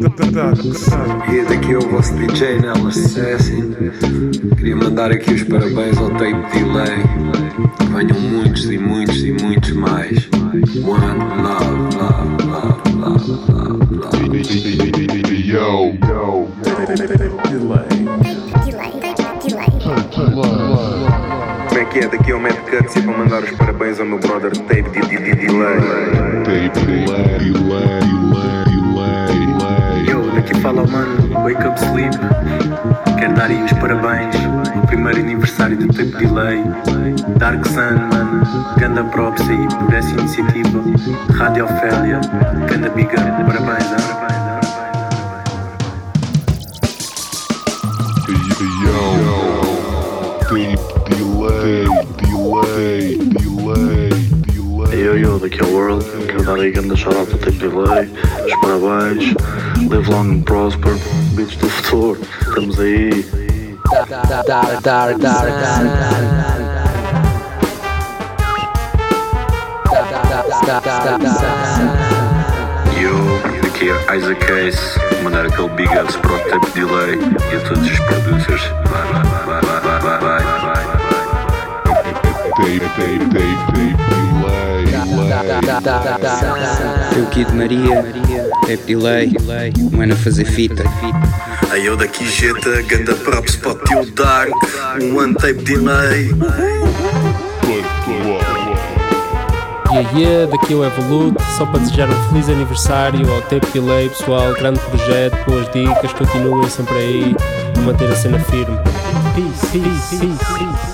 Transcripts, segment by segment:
E daqui é o vosso DJ Nellas Assassin. Queria mandar aqui os parabéns ao Tape Delay. Venham muitos e muitos e muitos mais. One love, love, love, love, love, love. Yo, yo. Como é que é? Daqui é o Mad Cuts e para mandar os parabéns ao meu brother Tape de de- de- Delay. Tape delay, daqui fala mano, Wake Up Sleep. Quero dar aí os parabéns. O primeiro aniversário do Tape Delay. Dark Sun, mano. Ganda props aí por essa iniciativa. Rádio Ofélia. Ganda Big Up. Parabéns, ah, daqui ao World. Shout-out os parabéns, live long and prosper, beats do futuro, estamos aí. Dark, dark, dark, Yo, aqui é Isaac Case, mandar aquele big ups para o Delay e a todos os producers. Teu Kid Maria, Tape Delay, um ano a fazer fita. Aí eu daqui jeta, ganda props para o tio Dark, um one tape delay. Yeah, yeah, daqui é o Evolute, só para desejar um feliz aniversário ao Tape Delay, pessoal, grande projeto, boas dicas, continuem sempre aí manter a cena firme. Peace, peace, peace, peace.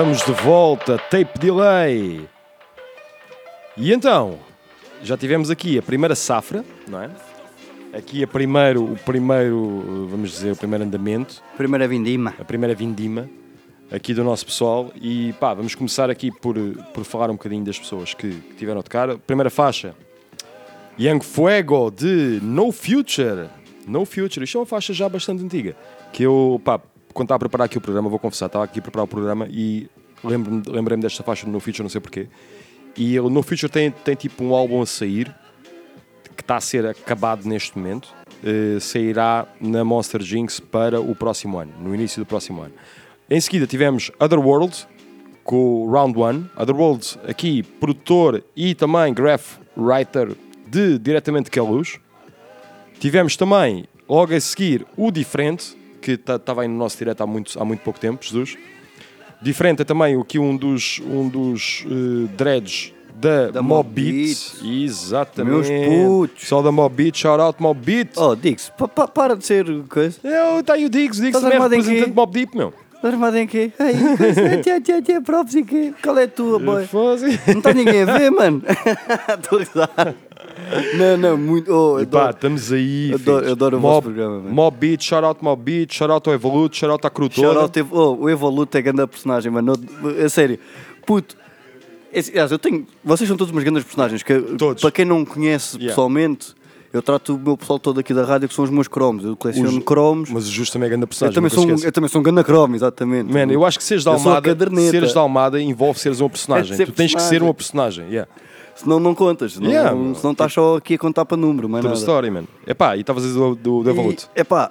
Estamos de volta, tape delay. E então, já tivemos aqui a primeira safra, não é? Aqui a primeiro, o primeiro, vamos dizer, o primeiro andamento, Primeira vindima. a primeira vindima aqui do nosso pessoal. E pá, vamos começar aqui por, por falar um bocadinho das pessoas que, que tiveram a tocar. Primeira faixa, Young Fuego de No Future. No Future, isto é uma faixa já bastante antiga. Que eu, pá, quando estava a preparar aqui o programa, vou confessar, estava aqui a preparar o programa e lembro-me- lembrei-me desta faixa do No Future, não sei porquê. E o No Future tem, tem tipo um álbum a sair que está a ser acabado neste momento. eh, sairá na Monster Jinx para o próximo ano, no início do próximo ano. Em seguida tivemos Otherworld com o Round One. Otherworld, aqui, produtor e também graph writer de diretamente Queluz. Tivemos também, logo a seguir, o Diferente, que estava aí no nosso direto há muito, há muito pouco tempo, Jesus. Diferente é também aqui um dos, um dos eh, dreads da, Da Mob Beat. Exatamente. Meus putos. Só da Mob Beat, shout out Mob Beat. Oh, Dix, pa- pa- para de ser coisa. Eu, tá aí o Diggs, o Diggs Estás também é em representante de Mob Deep, meu. Estás armado em quê? Ei, tia, tia, tia, props e quê? Qual é a tua, boy? Não está ninguém a ver, mano. Estou a. Não, não, muito. Oh, E pá, estamos aí. Adoro- filhos. adoro o Mob, vosso programa, mano. Mob Beat, shout out Mob Beat, shout out ao Evolute, shout out à Cru Shout out, oh, o Evolute é grande personagem, mano. A sério. Puto. Eu tenho. Vocês são todos umas grandes personagens. Que, Todos. Para quem não conhece Yeah. pessoalmente, eu trato o meu pessoal todo aqui da rádio que são os meus cromos. Eu coleciono Os- cromos. Mas o Justo também é grande Eu personagem. também, nunca sou um, eu também sou um ganda cromo, exatamente. Man, eu acho que seres da Eu Almada, seres da Almada envolve seres uma personagem. É tu tens que ser uma personagem. Yeah. Senão não contas. Senão, Yeah, não, senão estás só aqui a contar para número, mas True nada. story, man. Epá, e estavas a dizer do, do, do Evolute. E, epá,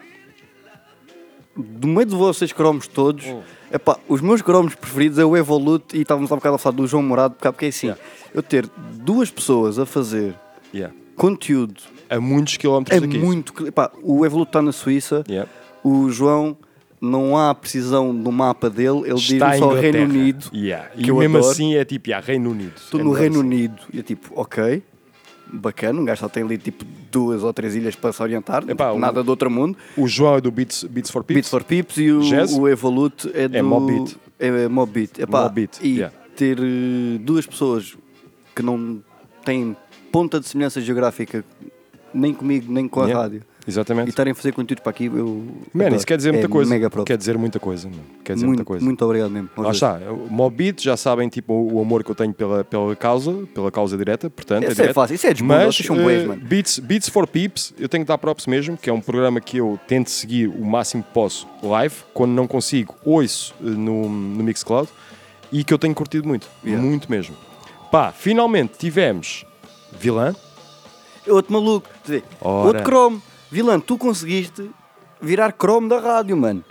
do meio de vocês cromos todos, epá, os meus cromos preferidos é o Evolute e estávamos há bocado a falar do João Morado, porque, porque é assim, eu ter duas pessoas a fazer Yeah. conteúdo A muitos quilómetros é daqui. muito. Epá, o Evolute está na Suíça, Yeah. o João não há precisão no mapa dele, ele Está diz só Inglaterra. Reino Unido. Yeah. que E mesmo adoro. assim é tipo, yeah, Reino Unido. Estou É no Reino assim. Unido e é tipo, ok, bacana, um gajo só tem ali tipo duas ou três ilhas para se orientar, Epá, o- nada do outro mundo. O João é do Beats, Beats for Peeps. Beats for Pips e o, Jazz? o Evolute é do. É Mob Beat. É Mob Beat. Epá, E yeah. ter eh, duas pessoas que não têm ponta de semelhança geográfica nem comigo, nem com a Yeah. rádio. E Exatamente. estarem a fazer conteúdo para aqui, eu. Man, isso quer dizer É muita coisa. Mega. Quer dizer muita coisa. man. Quer dizer muito, muita coisa. muito obrigado mesmo. Lá está, o Mob Beat já sabem tipo, o amor que eu tenho pela, pela causa, pela causa direta, portanto. Isso é direto. fácil, isso é desmundo, Mas são bués, eh, mano. Beats, Beats for Peeps, eu tenho que dar props mesmo, que é um programa que eu tento seguir o máximo que posso live, quando não consigo, ouço eh, no, no Mixcloud e que eu tenho curtido muito, Yeah. muito mesmo. Pá, finalmente tivemos Vilã, Outro maluco. Outro Chrome. Vilã, tu conseguiste virar Chrome da rádio, mano.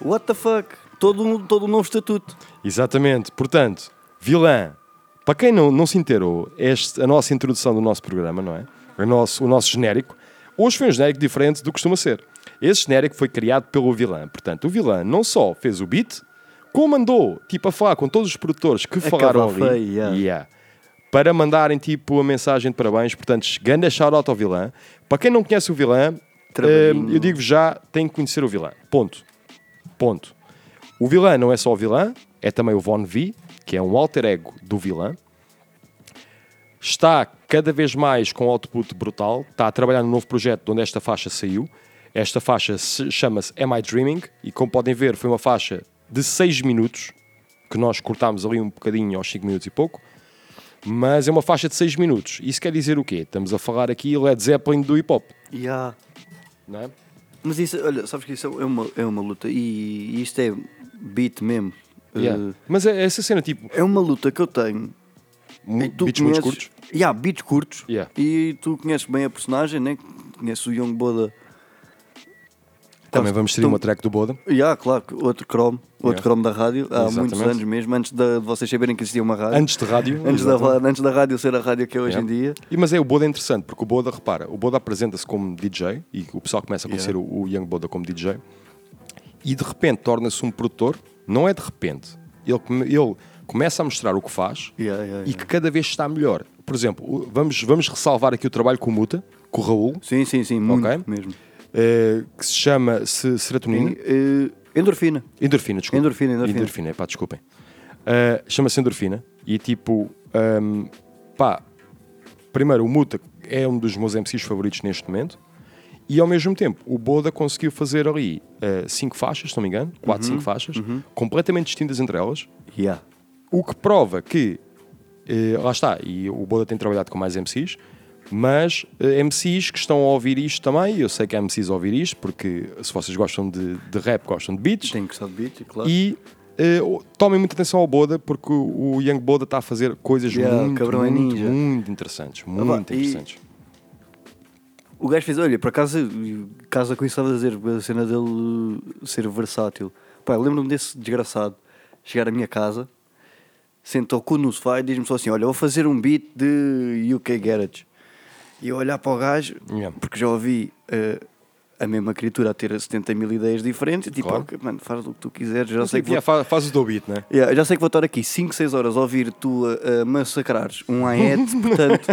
What the fuck? Todo um, todo um novo estatuto. Exatamente. Portanto, vilã. Para quem não, não se inteirou, este, a nossa introdução do nosso programa, não é? O nosso, o nosso genérico. Hoje foi um genérico diferente do que costuma ser. Esse genérico foi criado pelo vilã. Portanto, o vilã não só fez o beat, como mandou, tipo, a falar com todos os produtores que falaram ali. cavafei, yeah. Para mandarem, tipo, a mensagem de parabéns. Portanto, grande shout-out ao vilã. Para quem não conhece o vilã, eh, eu digo já, tem que conhecer o vilã. Ponto. Ponto. O vilã não é só o vilã, é também o Von V, que é um alter ego do vilã. Está cada vez mais com output brutal. Está a trabalhar num novo projeto de onde esta faixa saiu. Esta faixa se- chama-se Am I Dreaming? E como podem ver, foi uma faixa de 6 minutos, que nós cortámos ali um bocadinho aos 5 minutos e pouco. Mas é uma faixa de 6 minutos. Isso quer dizer o quê? Estamos a falar aqui Led Zeppelin do hip hop. Yeah. Não é? Mas isso, olha, sabes que isso é uma, é uma luta e, e isto é beat mesmo. Yeah. Eh, Mas é essa cena, tipo, é uma luta que eu tenho. mu- E tu beats muito conheces- curtos. Yeah, beats curtos. Yeah. E tu conheces bem a personagem, né? Conheces o Young Boda. Também vamos ter uma track do Boda. Yeah, claro, outro Chrome, outro Yeah. Chrome da rádio, há Exatamente. muitos anos mesmo, antes de, vocês saberem que existia uma rádio. Antes de rádio. Antes da, antes da rádio ser a rádio que é hoje Yeah. em dia. E, mas é, o Boda é interessante, porque o Boda, repara, o Boda apresenta-se como DJ e o pessoal começa a conhecer Yeah. o, o Young Boda como DJ e de repente torna-se um produtor, não é de repente, ele, ele começa a mostrar o que faz Yeah, yeah, e que cada vez está melhor. Por exemplo, vamos, vamos ressalvar aqui o trabalho com o Muta, com o Raul, Sim, sim, sim, muito Ok. mesmo. Eh, que se chama Se- Serotonina. Eh, Endorfina. Endorfina, desculpa. Endorfina, endorfina. Endorfina, pá, desculpem. Uh, Chama-se Endorfina e tipo, um, pá, primeiro o Muta é um dos meus MCs favoritos neste momento e ao mesmo tempo o Boda conseguiu fazer ali uh, cinco faixas, se não me engano, quatro, cinco faixas, completamente distintas entre elas, Yeah. o que prova que, eh, lá está, e o Boda tem trabalhado com mais MCs, mas eh, MCs que estão a ouvir isto também, eu sei que há MCs a ouvir isto, porque se vocês gostam de, de rap, gostam de beats, Tem que gostar de beat, claro. e eh, tomem muita atenção ao Boda, porque o, o Young Boda está a fazer coisas Yeah, muito, é muito, muito interessantes, pá, muito e- interessantes. O gajo fez, olha, por acaso, casa com isso estava a dizer, a cena dele uh, ser versátil. Pá, lembro-me desse desgraçado chegar à minha casa, sentou o cu no sofá e diz-me só assim: Olha, vou fazer um beat de UK Garage. E eu olhar para o gajo, Yeah. porque já ouvi uh, a mesma criatura a ter 70 mil ideias diferentes, tipo, Claro. ok, mano, faz o que tu quiseres, já sei que vou Yeah, fa- faz o teu beat, né? Yeah, já sei que vou estar aqui 5, 6 horas a ouvir tu a, a massacrares um AED, portanto,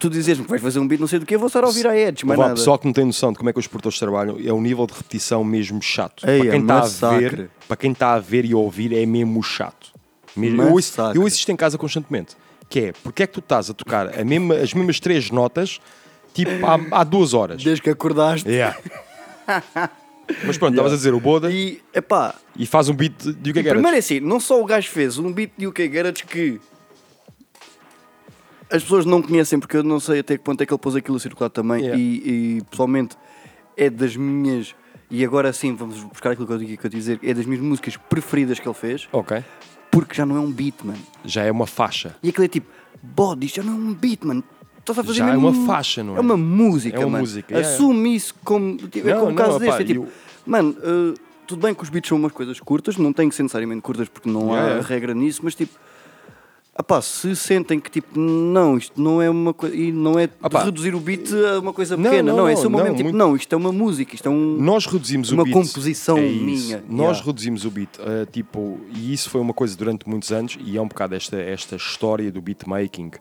tu dizes-me que vais fazer um beat, não sei do que, eu vou estar a ouvir AEDs, mas Vá, nada. pessoal que não tem noção de como é que os produtores trabalham, é um nível de repetição mesmo chato. Ei, para, quem é está a ver, para quem está a ver e a ouvir, é mesmo chato. Mesmo- Eu ouço, eu ouço isto em casa constantemente. Que é, porque é que tu estás a tocar a mesma- as mesmas três notas, tipo, há, há duas horas? Desde que acordaste. Yeah. Mas pronto, estavas a dizer o Boda E, epá, e faz um beat de o que é primeiro é assim, não só o gajo fez um beat de UK Garage que as pessoas não conhecem, porque eu não sei até que ponto é que ele pôs aquilo a circular também, Yeah. e, e, pessoalmente é das minhas, e agora sim, vamos buscar aquilo que eu, que eu te dizer, é das minhas músicas preferidas que ele fez, Ok. Porque já não é um beat, mano. Já é uma faixa. E aquilo é tipo, isto já não é um beat, mano. Estás a fazer Já é uma um- faixa, não é? É uma música, É uma mano. música, yeah, Assume isso como. Tipo, é Não, como o caso deste. É tipo, eu- mano, uh, tudo bem que os beats são umas coisas curtas, não tem que ser necessariamente curtas porque não há regra nisso, mas tipo. Apá, se sentem que tipo, não, isto não é uma coisa. E não é Opá. reduzir o beat a uma coisa Não, pequena, não, não, é só não, mesmo tipo, muito- não, isto é uma música, isto é um. Nós reduzimos Uma o beat. composição É minha, Nós yeah. reduzimos o beat. uh, tipo, e isso foi uma coisa durante muitos anos, e é um bocado esta, esta história do beatmaking.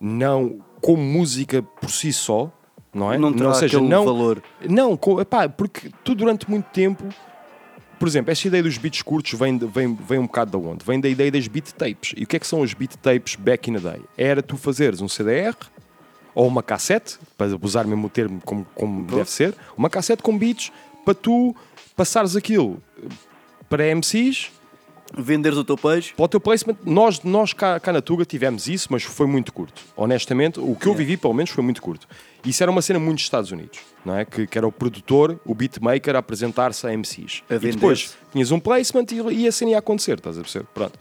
Não como música por si só, não é? Não terá Ou seja, não, valor. Não, co- epá, porque tu durante muito tempo. Por exemplo, esta ideia dos beats curtos vem, vem, vem um bocado de onde? Vem da ideia das beat tapes. E o que é que são os beat tapes back in the day? Era tu fazeres um CDR ou uma cassete, para usar mesmo o termo como, como deve ser, uma cassete com beats para tu passares aquilo para MCs, Venderes o teu peixe. para o teu placement. Nós, nós cá, cá na Tuga tivemos isso, mas foi muito curto. Honestamente, o que eu vivi, pelo menos, foi muito curto. Isso era uma cena muito dos Estados Unidos, não é? Que, que era o produtor, o beatmaker, a apresentar-se a MCs. A e depois tinhas um placement e, e a cena ia acontecer, estás a perceber? Pronto.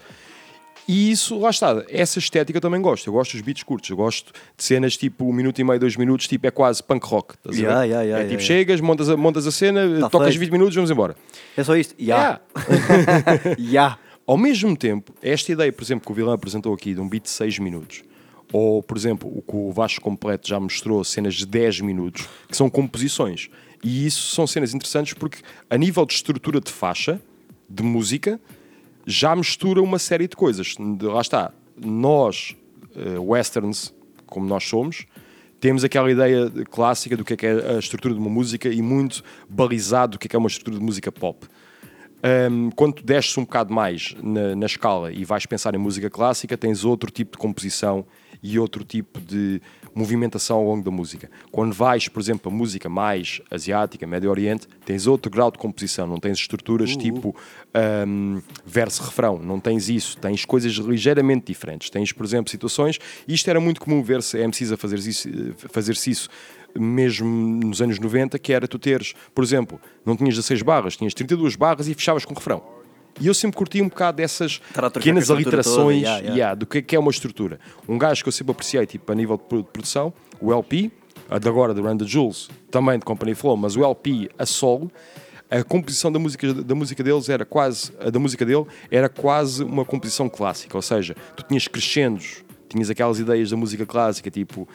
E isso, lá está, essa estética eu também gosto. Eu gosto dos beats curtos, eu gosto de cenas tipo um minuto e meio, dois minutos, tipo é quase punk rock. Estás a ver? Yeah, yeah, yeah, é tipo, yeah, chegas, montas a, montas a cena, Tá tocas feito. 20 minutos, vamos embora. É só isto? Ya. Ya. Ao mesmo tempo, esta ideia, por exemplo, que o Vilão apresentou aqui de um beat de 6 minutos, ou, por exemplo, o que o Vasco Completo já mostrou, cenas de 10 minutos, que são composições. E isso são cenas interessantes porque, a nível de estrutura de faixa, de música, já mistura uma série de coisas. Lá está, nós, eh, westerns, como nós somos, temos aquela ideia clássica do que é, que é a estrutura de uma música e muito balizado do que é, que é uma estrutura de música pop. Um, quando desces um bocado mais na, na escala e vais pensar em música clássica, tens outro tipo de composição e outro tipo de movimentação ao longo da música. Quando vais, por exemplo, a música mais asiática, Médio Oriente, tens outro grau de composição, não tens estruturas tipo um, verso-refrão, não tens isso, tens coisas ligeiramente diferentes. Tens, por exemplo, situações, e isto era muito comum ver-se MCs a fazer isso, fazer-se isso mesmo nos anos 90, que era tu teres, por exemplo, não tinhas 16 barras, tinhas 32 barras e fechavas com refrão. E eu sempre curti um bocado dessas pequenas aliterações yeah, yeah. yeah, do que é, que é uma estrutura. Um gajo que eu sempre apreciei, tipo, a nível de produ- produção, o LP, a de agora do the Jules, também de Company Flow, mas o LP a solo, a composição da música, da música deles era quase, da música dele era quase uma composição clássica, ou seja, tu tinhas crescendos, tinhas aquelas ideias da música clássica, tipo,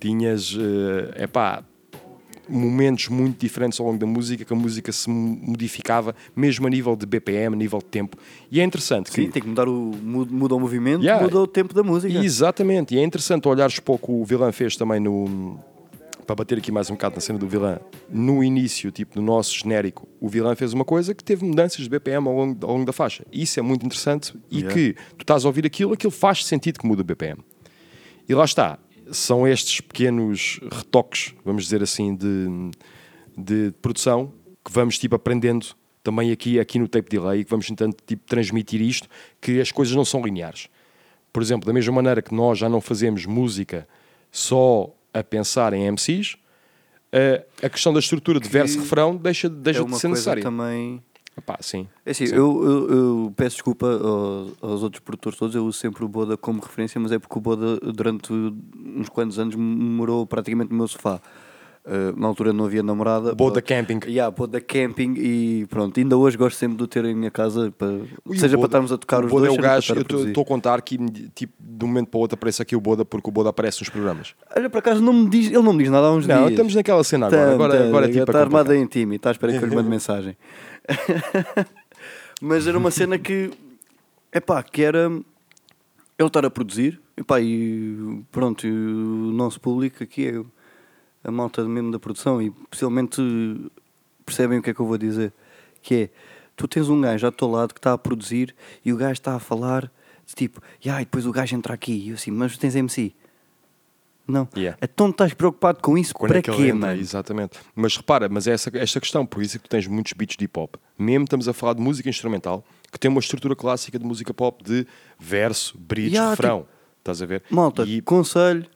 tinhas, é epá, momentos muito diferentes ao longo da música, que a música se modificava, mesmo a nível de BPM, a nível de tempo. E é interessante Sim, que tem que mudar o. Muda, o movimento, Yeah. muda o tempo da música. Exatamente, e é interessante olhares para o que o Vilã fez também no. para bater aqui mais um bocado na cena do vilã, no início, tipo, no nosso genérico, o vilã fez uma coisa que teve mudanças de BPM ao longo, ao longo da faixa. Isso é muito interessante e Yeah. que tu estás a ouvir aquilo, aquilo faz sentido que muda o BPM. E lá está, são estes pequenos retoques, vamos dizer assim, de, de produção que vamos tipo aprendendo também aqui, aqui no tape delay, que vamos tentando tipo, transmitir isto, que as coisas não são lineares. Por exemplo, da mesma maneira que nós já não fazemos música só a pensar em MCs, a, a questão da estrutura de verso-refrão deixa, deixa é de ser necessária. também. Sim. É assim, Sim. eu, eu- eu peço desculpa aos, aos outros produtores todos, eu uso sempre o Boda como referência, mas é porque o Boda durante uns quantos anos morou praticamente no meu sofá. Uh, na altura não havia namorada. Boda. Camping. Yeah, Boda Camping e pronto, ainda hoje gosto sempre de o ter em minha casa, para, E seja para estarmos a tocar os Boda dois, é o gajo, eu estou a contar que tipo, de um momento para o outro aparece aqui o Boda porque o Boda aparece nos programas. Olha, por acaso não me diz, ele não me diz nada há uns Não, dias. estamos naquela cena agora. Agora, agora é tipo está armada em time, está à espera que eu lhe mande mensagem. Mas era uma cena que, epá, que era ele estar a produzir, epá, e pronto, e o nosso público aqui é a malta mesmo da produção e possivelmente percebem o que é que eu vou dizer, que é, tu tens um gajo ao teu lado que está a produzir e o gajo está a falar tipo, e ai, depois o gajo entra aqui e eu assim, mas tens MC? Não. Yeah. Então estás preocupado com isso Quando para é que quê, mano? Exatamente. Mas repara, mas é essa, esta questão, por isso é que tu tens muitos beats de hip hop. Mesmo estamos a falar de música instrumental, que tem uma estrutura clássica de música pop de verso, bridge, Yeah, refrão. Estás a ver? Malta, E, conselho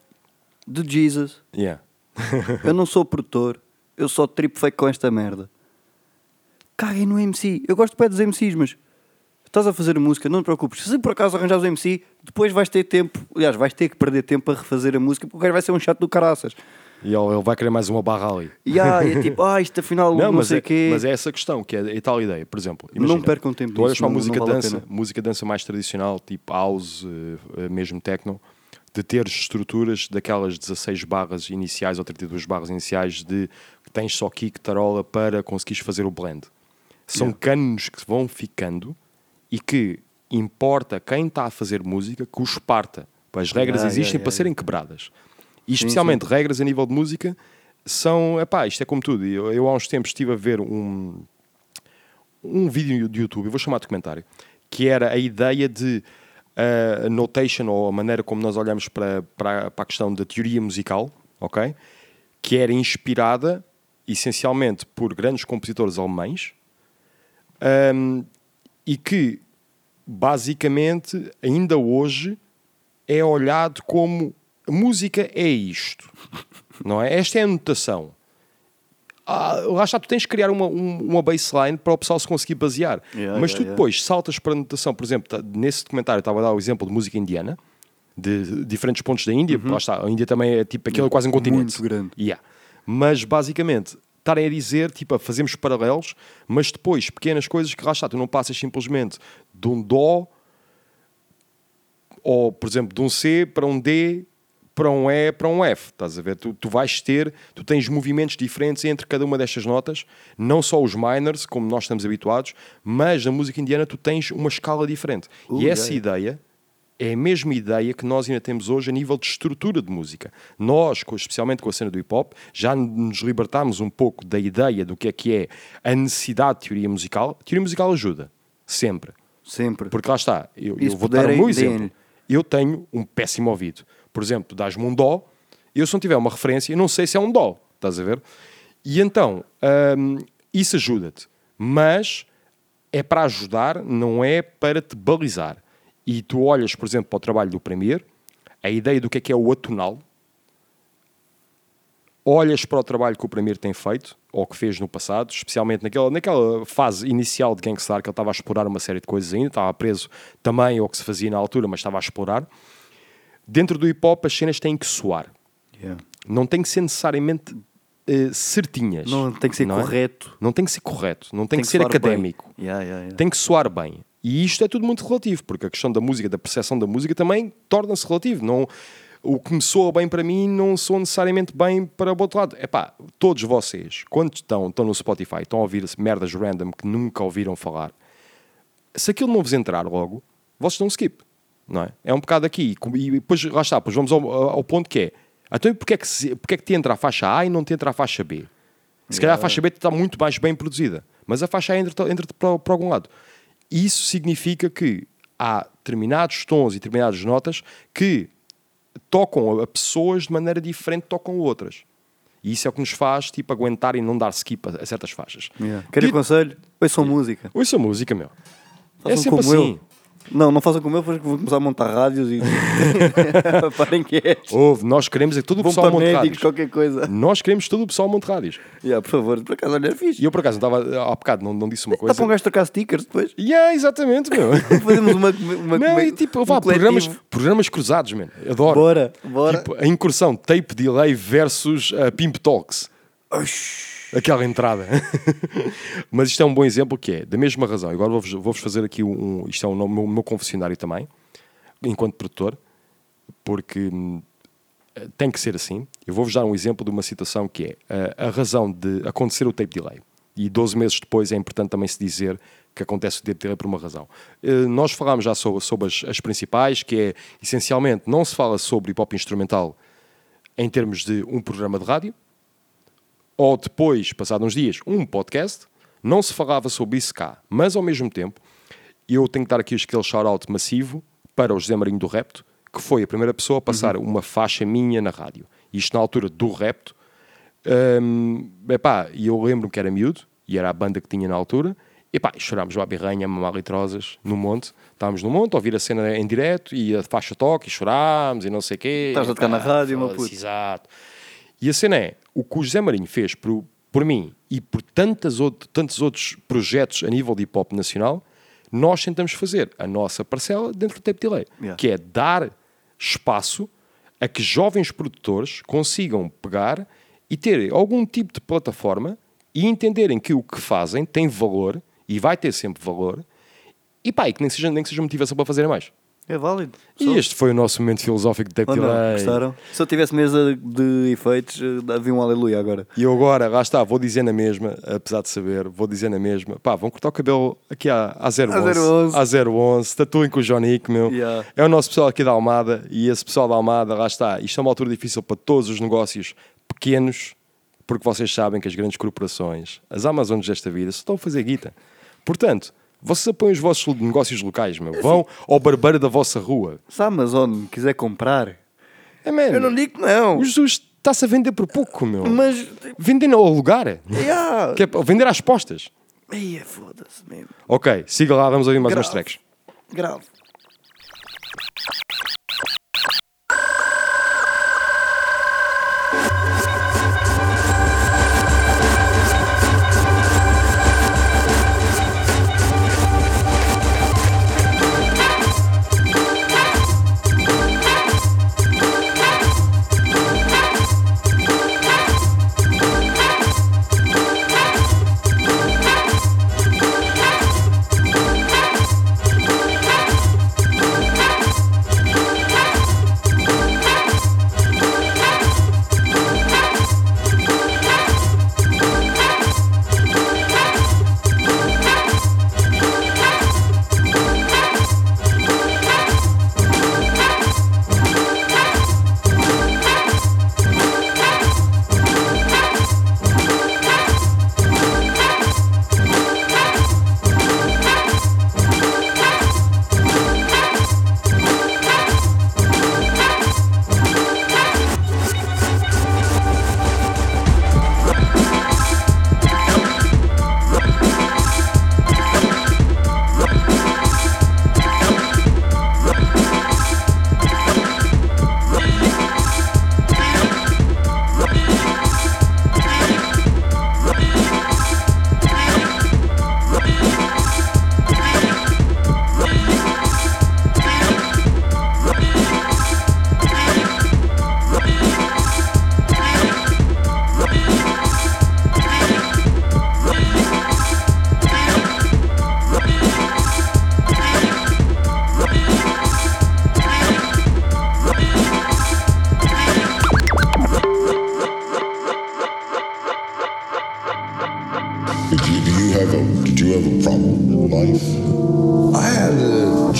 de Jesus. yeah. Eu não sou produtor, eu só tripo fake com esta merda. Caguem no MC. Eu gosto de pé dos MCs, mas estás a fazer música, não te preocupes. Se por acaso arranjares o MC, depois vais ter tempo. Aliás, vais ter que perder tempo a refazer a música porque o gajo vai ser um chato do caraças. E ele, vai querer mais uma barra ali. E ah, é tipo, ah, isto afinal não, Não, sei é, o quê. mas é essa questão, que é, é tal ideia. Por exemplo, Não imagina, percam tempo Tu olhas para a não- não música vale a dança, pena. música dança mais tradicional, tipo house, eh, eh, mesmo techno, de ter estruturas daquelas 16 barras iniciais ou 32 barras iniciais de que tens só kick, tarola para conseguires fazer o blend. São Yeah. canos que vão ficando e que importa quem está a fazer música que os parta. As regras Yeah, existem para serem quebradas. E Sim, especialmente regras a nível de música são, epá, isto é como tudo. Eu, eu há uns tempos estive a ver um, um vídeo de YouTube, eu vou chamar de documentário, que era a ideia de uh, a notation ou a maneira como nós olhamos para, para, para a questão da teoria musical, ok? Que era inspirada essencialmente por grandes compositores alemães um, e que basicamente ainda hoje é olhado como a música é isto, não é? Esta é a notação. Ah, lá está, tu tens que criar uma, um- uma baseline para o pessoal se conseguir basear. Yeah, Mas yeah, tu yeah. depois saltas para a notação, por exemplo, tá- nesse documentário eu estava a dar o exemplo de música indiana, de diferentes pontos da Índia, lá está, a Índia também é tipo aquilo é quase um continente. Uhum. Muito grande. Yeah. Mas basicamente estarem a dizer, tipo, fazemos paralelos, mas depois pequenas coisas que lá está, tu não passas simplesmente de um Dó ou, por exemplo, de um C para um D para um E para um F, estás a ver? Tu, tu vais ter, tu tens movimentos diferentes entre cada uma destas notas, não só os minors, como nós estamos habituados, mas na música indiana tu tens uma escala diferente. Uh, e essa yeah. ideia é a mesma ideia que nós ainda temos hoje a nível de estrutura de música. Nós, especialmente com a cena do hip hop, já nos libertámos um pouco da ideia do que é que é a necessidade de teoria musical. A teoria musical ajuda, sempre. Sempre. Porque lá está, eu, eu vou dar o meu exemplo. Eu tenho um péssimo ouvido. Por exemplo, dás-me um dó, eu se não tiver uma referência, eu não sei se é um dó, estás a ver? E então, hum, isso ajuda-te. Mas é para ajudar, não é para te balizar. E tu olhas, por exemplo, para o trabalho do Premier, a ideia do que é que é o atonal, olhas para o trabalho que o Premier tem feito, ou que fez no passado, especialmente naquela, naquela fase inicial de Gangstar, que ele estava a explorar uma série de coisas ainda, estava preso também ao que se fazia na altura, mas estava a explorar. Dentro do hip hop, as cenas têm que soar. Yeah. Não tem que ser necessariamente eh, certinhas. Não tem que ser não é? correto. Não tem que ser correto. Não tem, que, ser soar bem. académico. Yeah, yeah. Tem que soar bem. E isto é tudo muito relativo, porque a questão da música, da percepção da música também torna-se relativo. Não, o que me soa bem para mim não soa necessariamente bem para o outro lado. É pá, todos vocês, quando estão, estão no Spotify, estão a ouvir merdas random que nunca ouviram falar, se aquilo não vos entrar logo, vocês dão um skip. Não é? é um bocado aqui. E depois, lá está, depois vamos ao, ao ponto que é Então, porque é, que porque é que te entra a faixa A e não te entra a faixa B? Se calhar a faixa B está muito mais bem produzida, mas a faixa A entra, entra para, para algum lado. Isso significa que há determinados tons e determinadas notas que tocam a pessoas de maneira diferente tocam outras. E isso é o que nos faz tipo, aguentar e não dar skip a, a certas faixas. Yeah. Querem Dito- conselho? Ouçam música. Ouça a música, meu. é Façam sempre como assim. eu. Não, não façam como eu, vou começar a montar rádios e. Parem quietos. Ouve, nós queremos é que todo o Vão pessoal para monte médicos, rádios. qualquer coisa. Nós queremos todo o pessoal monte rádios. Yeah, por favor, por acaso, olha, é fixe. E eu, por acaso, não estava há bocado, não, não disse uma coisa. para um gajo trocar stickers depois. Yeah, exatamente, meu. Fazemos uma. uma não, e tipo, um vá, programas, coletivo. programas cruzados, man. Adoro. Bora, bora. Tipo, a incursão Tape Delay versus uh, Pimp Talks. Aquela entrada. Mas isto é um bom exemplo que é, da mesma razão. Agora vou-vos vou-vos fazer aqui um. Isto é o meu, meu confessionário também, enquanto produtor, porque hum, tem que ser assim. Eu vou-vos dar um exemplo de uma situação que é uh, a razão de acontecer o tape delay. E 12 meses depois é importante também se dizer que acontece o tape delay por uma razão. Uh, nós falámos já sobre, sobre as, as principais, que é essencialmente não se fala sobre hip hop instrumental em termos de um programa de rádio, ou depois, passados uns dias, um podcast. Não se falava sobre isso cá, mas ao mesmo tempo, eu tenho que dar aqui aquele shout-out massivo para o José Marinho do Repto, que foi a primeira pessoa a passar uma faixa minha na rádio. Isto na altura do Repto. Hum, epá, e eu lembro que era miúdo, e era a banda que tinha na altura. E chorámos lá birranha, mamar litrosas no monte. Estávamos no monte a ouvir a cena em direto e a faixa toca e chorámos e não sei o quê. Estás a tocar na rádio, meu puto. Exato. E a cena é, o que o José Marinho fez por, por mim e por tantas out- tantos outros projetos a nível de hip hop nacional, nós tentamos fazer a nossa parcela dentro do Tape Delay, Yeah. que é dar espaço a que jovens produtores consigam pegar e ter algum tipo de plataforma e entenderem que o que fazem tem valor e vai ter sempre valor e pá, e que nem, seja, nem que seja motivação para fazerem mais. É válido. E este foi o nosso momento filosófico de Tape Delay. gostaram? Se eu tivesse mesa de efeitos, eh, havia um aleluia agora. E eu agora, lá está, vou dizer na mesma, apesar de saber, vou dizer na mesma. Pá, vão cortar o cabelo aqui à, à 011. À 011. À 011. Tatuem com o Jonic, meu. Yeah. É o nosso pessoal aqui da Almada. E esse pessoal da Almada, lá está. Isto é uma altura difícil para todos os negócios pequenos, porque vocês sabem que as grandes corporações, as Amazonas desta vida, só estão a fazer guita. Portanto, vocês apoiam os vossos negócios locais, meu. Vão ao barbeiro da vossa rua. Se a Amazon quiser comprar, É, man, eu não digo não. O Jesus está-se a vender por pouco, meu. Mas. Vender ao lugar. Yeah. Que é vender às postas. Aí foda-se mesmo. Ok, siga lá, vamos ouvir mais Grave. tracks. Grave.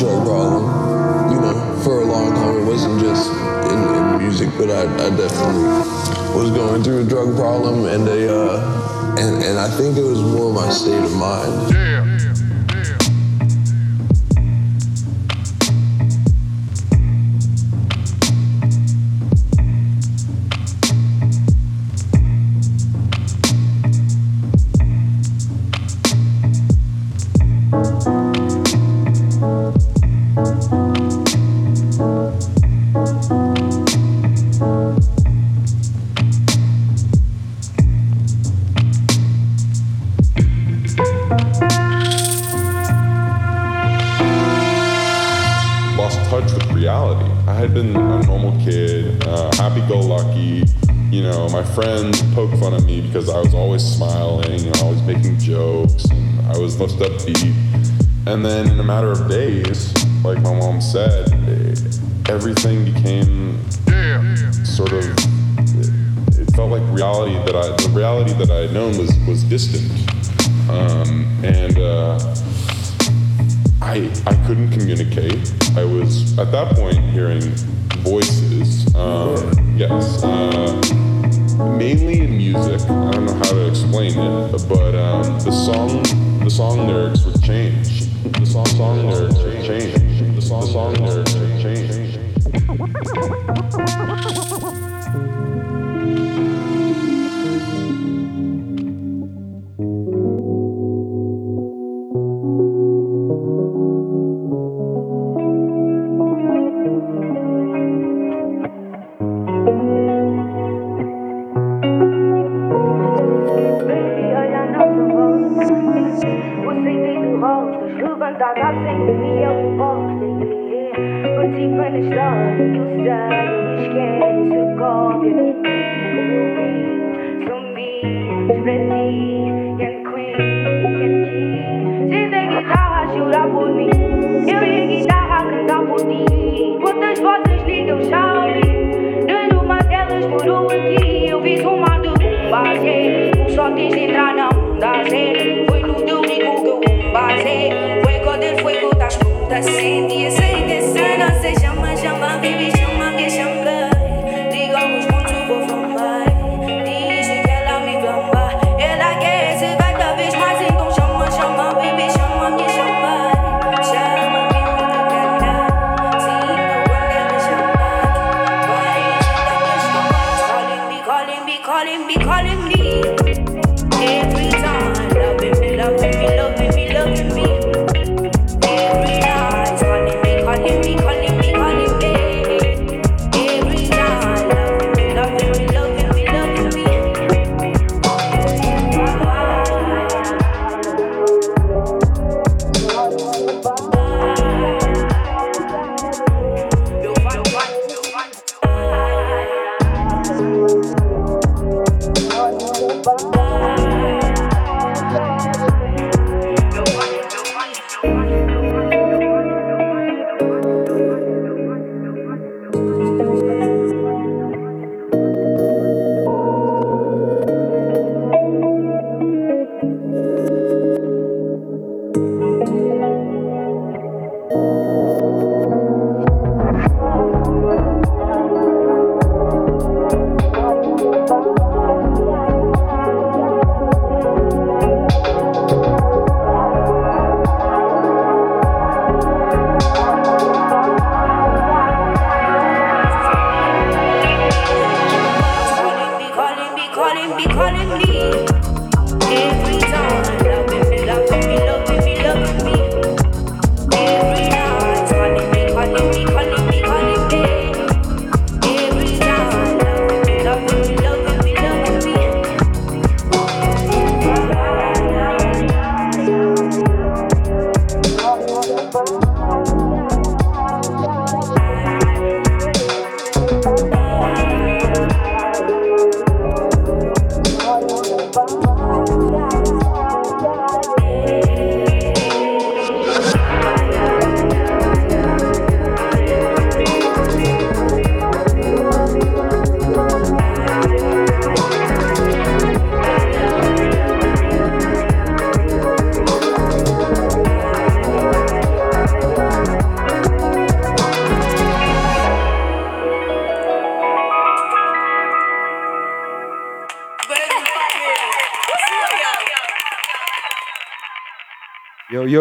drug problem, you know, for a long time. It wasn't just in, in music, but I, I, definitely was going through a drug problem, and a uh, and, and I think it was more my state of mind. Yeah.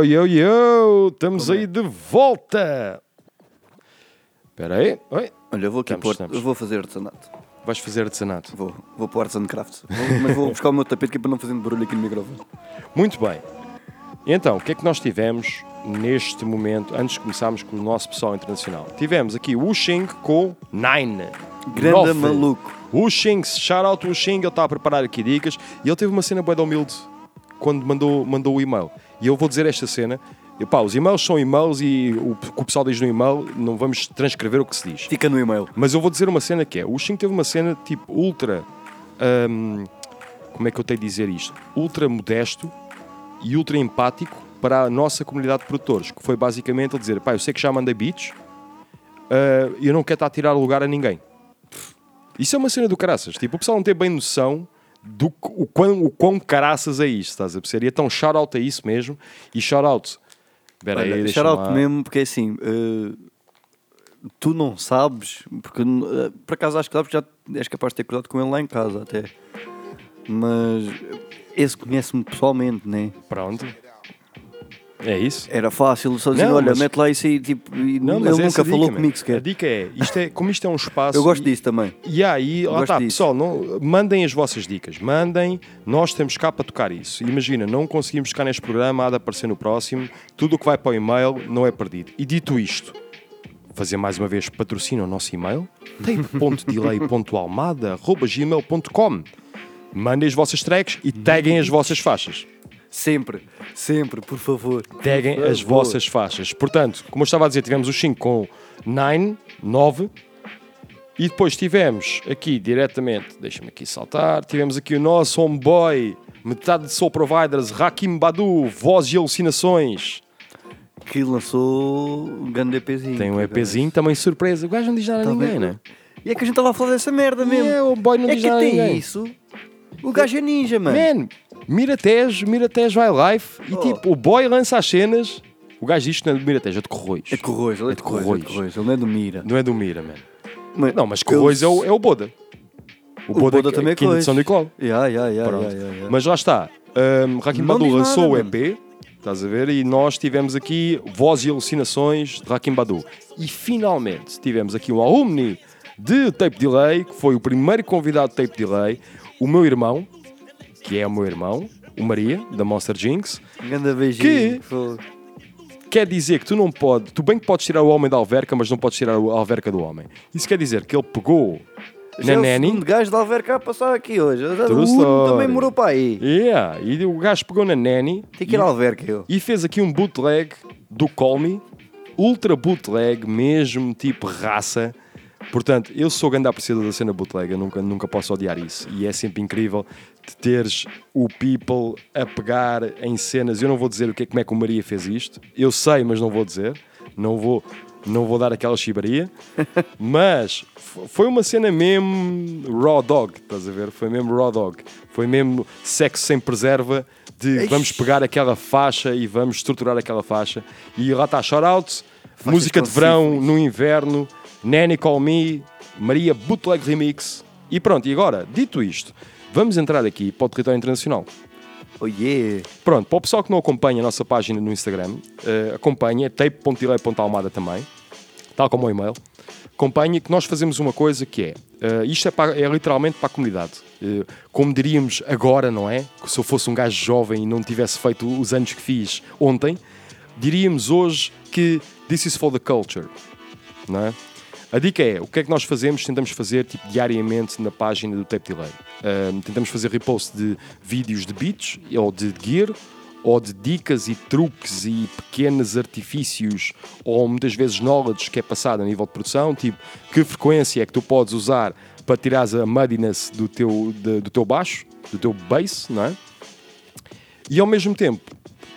Yo, yo, yo! Estamos aí de volta! Espera aí. Oi. Olha, eu vou aqui Estamos, pôr, estamos. eu vou fazer artesanato. Vais fazer artesanato. Vou, vou para o Arts and Crafts. Vou- mas vou buscar o meu tapete que é para não fazer barulho aqui no microfone. Muito bem. Então, o que é que nós tivemos neste momento, antes de começarmos com o nosso pessoal internacional? Tivemos aqui o Xing com Nine. Grande Nove. maluco. O Xing, shout out o Xing, ele está a preparar aqui dicas e ele teve uma cena de humilde quando mandou, mandou o e-mail. E eu vou dizer esta cena. E, pá, os e-mails são e-mails e o que o pessoal diz no e-mail, não vamos transcrever o que se diz. Fica no e-mail. Mas eu vou dizer uma cena que é: o Xing teve uma cena tipo ultra. hum, como é que eu tenho de dizer isto? Ultra modesto e ultra empático para a nossa comunidade de produtores, que foi basicamente ele dizer: pá, eu sei que já mandei beats e eu não quero estar a tirar lugar a ninguém. Isso é uma cena do caraças. Tipo, o pessoal não tem bem noção do o quão, o quão caraças é isto, estás a perceber? Então, shout out a isso mesmo. E shout out. Espera aí, Olha, deixa shout out lá. mesmo, porque é assim, eh, tu não sabes, porque eh, por acaso acho que sabes, já és capaz de ter cuidado com ele lá em casa até. Mas esse conhece-me pessoalmente, né? Pronto. É isso. Era fácil só dizer, Não, olha, mas- mete lá isso aí, tipo, e Não, ele mas nunca dica, falou man. comigo A sequer. dica é, isto é, como isto é um espaço... Eu gosto disso também. E aí, lá está, pessoal, não, mandem as vossas dicas, mandem, nós temos cá para tocar isso. Imagina, não conseguimos tocar neste programa, há de aparecer no próximo, tudo o que vai para o e-mail não é perdido. E dito isto, fazer mais uma vez, patrocina o nosso e-mail, tape.delay.almada.gmail.com Mandem as vossas tracks e taguem as vossas faixas. Sempre, sempre, por favor. Taguem Por as favor. vossas faixas. Portanto, como eu estava a dizer, tivemos o 5 com 9, 9. E depois tivemos aqui diretamente, deixa-me aqui saltar, tivemos aqui o nosso homeboy, metade de Soul Providers, Hakim Badu, Voz e Alucinações. Que lançou um grande EPzinho. Tem um EPzinho também surpresa. O gajo não diz nada a Tá ninguém, bem. né? E é que a gente estava a falar dessa merda mesmo. É, o boy não é diz que nada a tem ninguém. isso. O gajo é ninja, mano. Man, Miratejo, Miratejo Wildlife e Oh. tipo, o boy lança as cenas. O gajo diz que não é de Miratejo, é de Corroios. É de Corroios, ele é de Corroios, é de Corroios, ele não é do Mira. Não é do Mira, man. Mas Não, mas Corroios é, o, é o Boda. O Boda também é quinta de São Corroios. Nicolau. Ya, ya, ya, Pronto. ya, ya, ya. Mas lá está. Um, Rakim Badu lançou nada, o EP, estás a ver? E nós tivemos aqui Voz e Alucinações de Rakim Badu. E finalmente tivemos aqui um alumni de Tape Delay, que foi o primeiro convidado de Tape Delay, o meu irmão, que é o meu irmão, o Maria, da Monster Jinx, Ganda beijinho. que quer dizer que tu não podes, tu bem que podes tirar o homem da alverca, mas não podes tirar a alverca do homem. Isso quer dizer que ele pegou é na o Nanny. segundo gajo de Alverca a passar aqui hoje. O também morou para aí. Yeah, e o gajo pegou na Nanny Tem que ir à Alverca, eu. e fez aqui um bootleg do Call Me, ultra bootleg, mesmo tipo raça. Portanto, eu sou grande apreciador da cena bootleg, eu nunca, nunca posso odiar isso. E é sempre incrível de teres o people a pegar em cenas. Eu não vou dizer o que é, como é que o Maria fez isto, eu sei, mas não vou dizer. Não vou, não vou dar aquela chibaria. mas foi uma cena mesmo raw dog, estás a ver? Foi mesmo raw dog. Foi mesmo sexo sem preserva de vamos pegar aquela faixa e vamos estruturar aquela faixa. E lá está, shout out, música de verão no inverno, Nanny Call Me, Maria Bootleg Remix. E pronto, e agora, dito isto, vamos entrar aqui para o território internacional. Oh yeah. Pronto, para o pessoal que não acompanha a nossa página no Instagram, eh, acompanha, tape.delay.almada também, tal como o e-mail. Acompanhe que nós fazemos uma coisa que é, eh, isto é, para- é literalmente para a comunidade. Eh, como diríamos agora, não é? Que se eu fosse um gajo jovem e não tivesse feito os anos que fiz ontem, diríamos hoje que this is for the culture, não é? A dica é, o que é que nós fazemos? Tentamos fazer tipo, diariamente na página do Tape Delay. Ahm, tentamos fazer repost de vídeos de beats, ou de gear, ou de dicas e truques e pequenos artifícios, ou muitas vezes knowledge que é passado a nível de produção, tipo, que frequência é que tu podes usar para tirares a muddiness do teu, de- do teu baixo, do teu bass, não é? E ao mesmo tempo,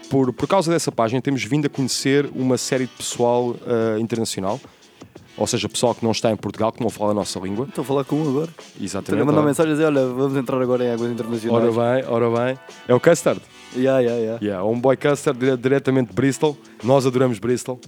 por, por causa dessa página, temos vindo a conhecer uma série de pessoal ah, internacional, ou seja, pessoal que não está em Portugal, que não fala a nossa língua. Estou a falar com um agora. Estou a Exatamente. mandar ora- mensagem a dizer, olha, vamos entrar agora em águas Ora internacionais. bem, ora bem. É o Custard. Yeah, yeah, yeah. Yeah, um boy Custard dire- diretamente de Bristol. Nós adoramos Bristol.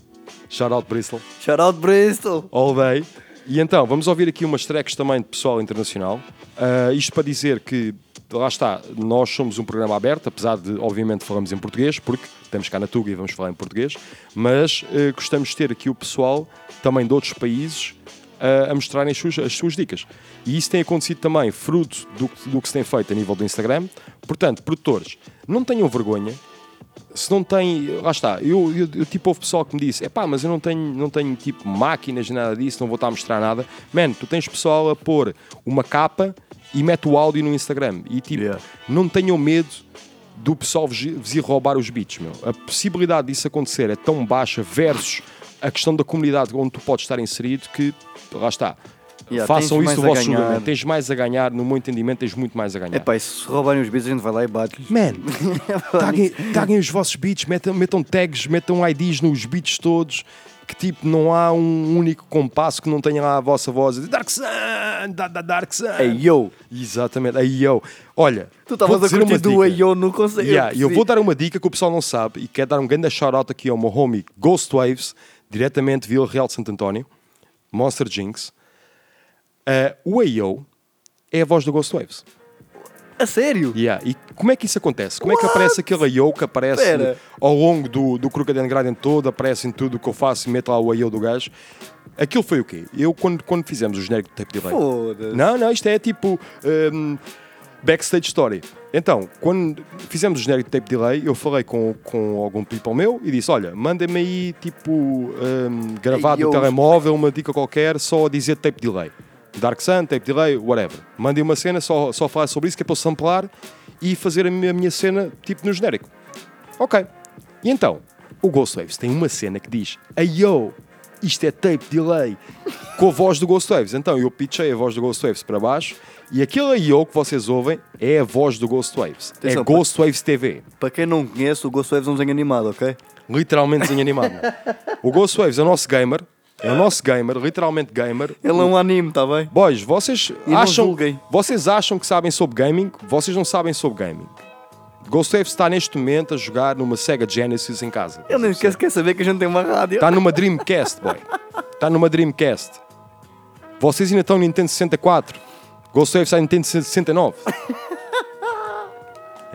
Shout out Bristol. Shout out Bristol. All day. E então, vamos ouvir aqui umas tracks também de pessoal internacional. Ah, isto para dizer que, lá está, nós somos um programa aberto, apesar de, obviamente, falamos em português, porque estamos cá na Tuga e vamos falar em português, mas ah, gostamos de ter aqui o pessoal também de outros países ah, a mostrarem as suas, as suas dicas. E isso tem acontecido também fruto do, do que se tem feito a nível do Instagram. Portanto, produtores, não tenham vergonha se não tem, lá está, eu, eu, eu tipo houve pessoal que me disse, é pá, mas eu não tenho, não tenho tipo máquinas, nada disso, não vou estar a mostrar nada. Man, tu tens pessoal a pôr uma capa e mete o áudio no Instagram e tipo, não tenham medo do pessoal vos, ir roubar os beats, meu. A possibilidade disso acontecer é tão baixa versus a questão da comunidade onde tu podes estar inserido que, lá está. Yeah, Façam isso do a vosso julgamento. Tens mais a ganhar, no meu entendimento, tens muito mais a ganhar. É pá, e se roubarem os beats, a gente vai lá e bate-lhes. Man, taguem, taguem os vossos beats, metam, metam tags, metam IDs nos beats todos, que tipo, não há um único compasso que não tenha lá a vossa voz. Dark Sun, da, da Dark Sun. Hey yo. Exatamente, hey yo. Olha, Tu estavas a curtir do hey yo no conceito. Yeah, eu vou dar uma dica que o pessoal não sabe e quero dar um grande shout-out aqui ao meu homie Ghost Waves, diretamente de Vila Real de Santo António, Monster Jinx. Uh, o AO é a voz do Ghost Waves. A sério? Yeah. E como é que isso acontece? Como é que aparece aquele AO que aparece Espera. ao longo do, do Crooked Garden todo, aparece em tudo o que eu faço e meto lá o AO do gajo? Aquilo foi o quê? Eu, quando, quando fizemos o genérico do Tape Delay... Foda-se. Não, não, isto é tipo um, backstage story. Então, quando fizemos o genérico de Tape Delay, eu falei com, com algum people meu e disse, olha, manda-me aí, tipo, um, gravado no telemóvel, uma dica qualquer, só a dizer Tape Delay. Dark Sun, Tape Delay, whatever. Mandem uma cena, só, só falar sobre isso, que é para eu samplar e fazer a minha, a minha cena, tipo, no genérico. Ok. E então, o Ghost Waves tem uma cena que diz, Hey yo, isto é tape delay, com a voz do Ghost Waves. Então eu pitchei a voz do Ghost Waves para baixo e aquele Hey yo que vocês ouvem é a voz do Ghost Waves. Atenção, é Ghost Waves TV. Para quem não conhece, o Ghost Waves é um desenho animado, ok? Literalmente desenho animado. o Ghost Waves é o nosso gamer, é o nosso gamer, literalmente gamer. Ele é um anime, está bem? Boys, vocês acham, vocês acham que sabem sobre gaming? Vocês não sabem sobre gaming. Ghost Waves está neste momento a jogar numa Sega Genesis em casa. Ele nem sequer quer saber que a gente tem uma rádio. Está numa Dreamcast, boy. Está numa Dreamcast. Vocês ainda estão no Nintendo 64. Ghost Waves está no Nintendo 69.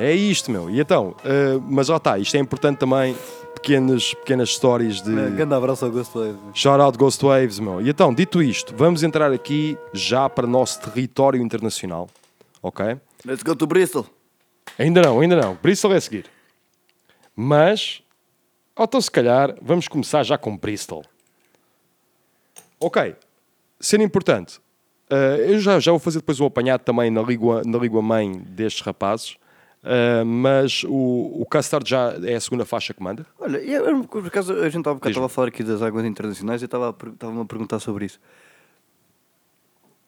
É isto, meu. E então, eh, mas lá está, isto é importante também, pequenas, pequenas histórias de. Um grande abraço ao Ghost Waves. Shout out Ghost Waves, meu. E então, dito isto, vamos entrar aqui já para o nosso território internacional. Ok? Let's go to Bristol. Ainda não, ainda não. Bristol é a seguir. Mas, ou então se calhar, vamos começar já com Bristol. Ok. Cena importante. Eh, eu já, já vou fazer depois o apanhado também na língua, na língua mãe destes rapazes. Eh, mas o, o Custard já é a segunda faixa que manda. Olha, eu, por acaso a gente estava a falar aqui das águas internacionais e estava-me a perguntar sobre isso.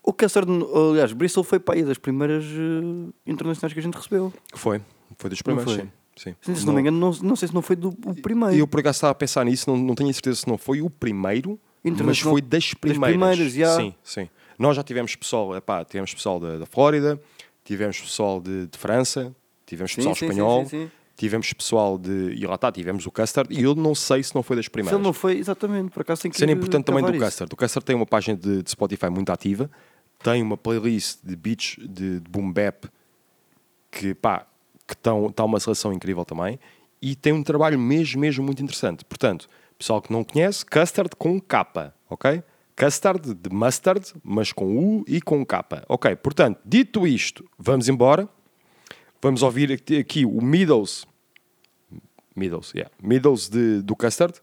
O Custard, aliás, Bristol foi para aí das primeiras eh, internacionais que a gente recebeu. Foi. Foi dos Não primeiros, foi? sim. sim. Se não, me engano, não, não sei se não foi do o primeiro. E eu por acaso estava a pensar nisso, não, não tenho a certeza se não foi o primeiro, mas foi das das primeiras. primeiras, já. Sim, sim. Nós já tivemos pessoal, epá, tivemos pessoal da, da Flórida, tivemos pessoal de, de França, tivemos pessoal sim, espanhol, sim, sim, tivemos pessoal de. E lá está, tivemos o Custard, e eu não sei se não foi das Se ele primeiras. não foi, exatamente, por acaso tem que Cena importante também do isso. Custard. O Custard tem uma página de, de Spotify muito ativa, tem uma playlist de beats de, de boom bap que pá, que está uma seleção incrível também e tem um trabalho mesmo, mesmo muito interessante. Portanto, pessoal que não conhece, Custard com capa, ok? Custard de mustard, mas com U e com capa. Ok, portanto, dito isto, vamos embora. Vamos ouvir aqui o Middles, Middles, yeah, Middles de, do Custard.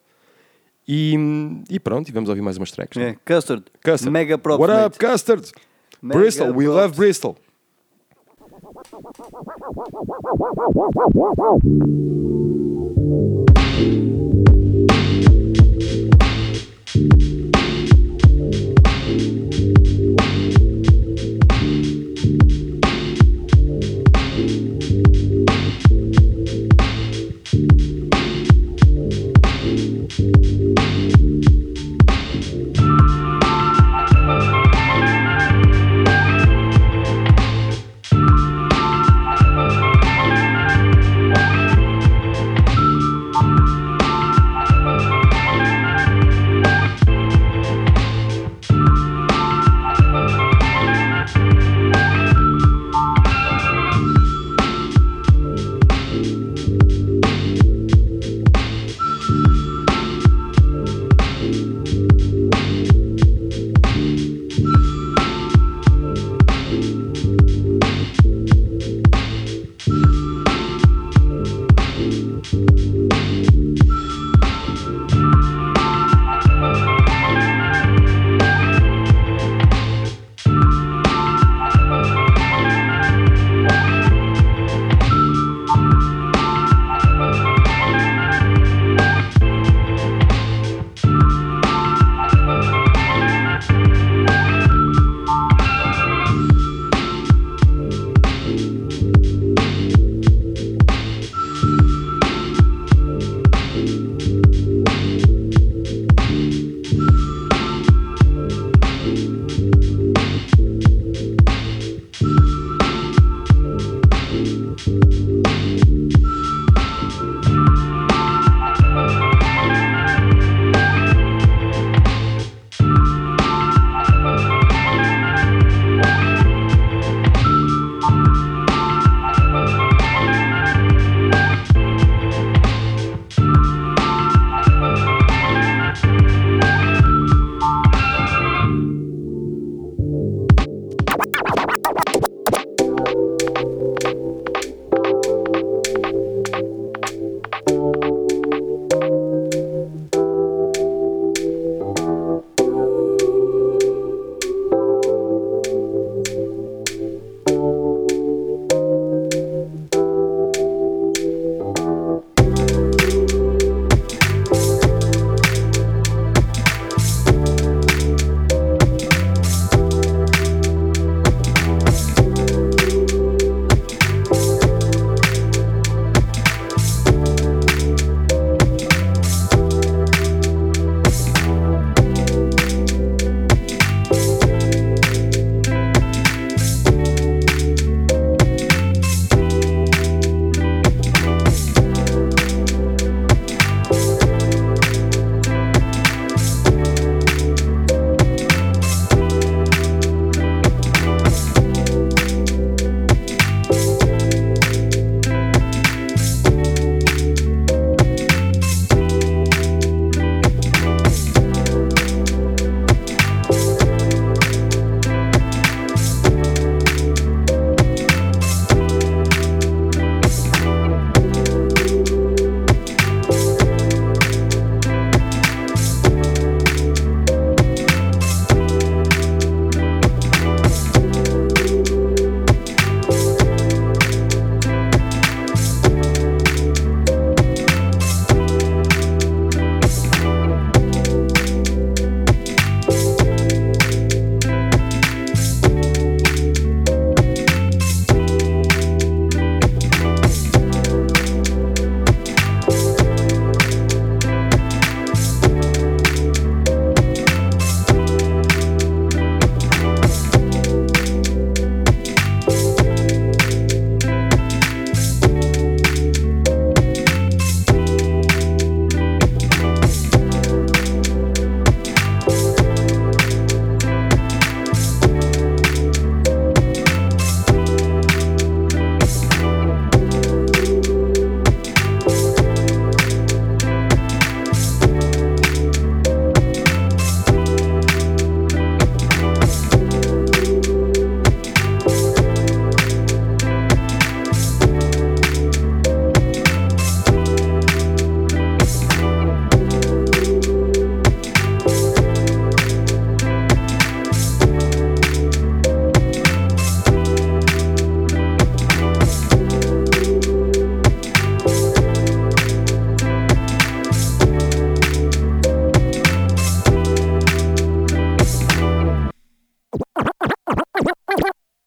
E, e pronto, e vamos ouvir mais umas tracks. É? é, Custard. Custard. Mega props, What up, Custard? Mega Bristol, props. we love Bristol.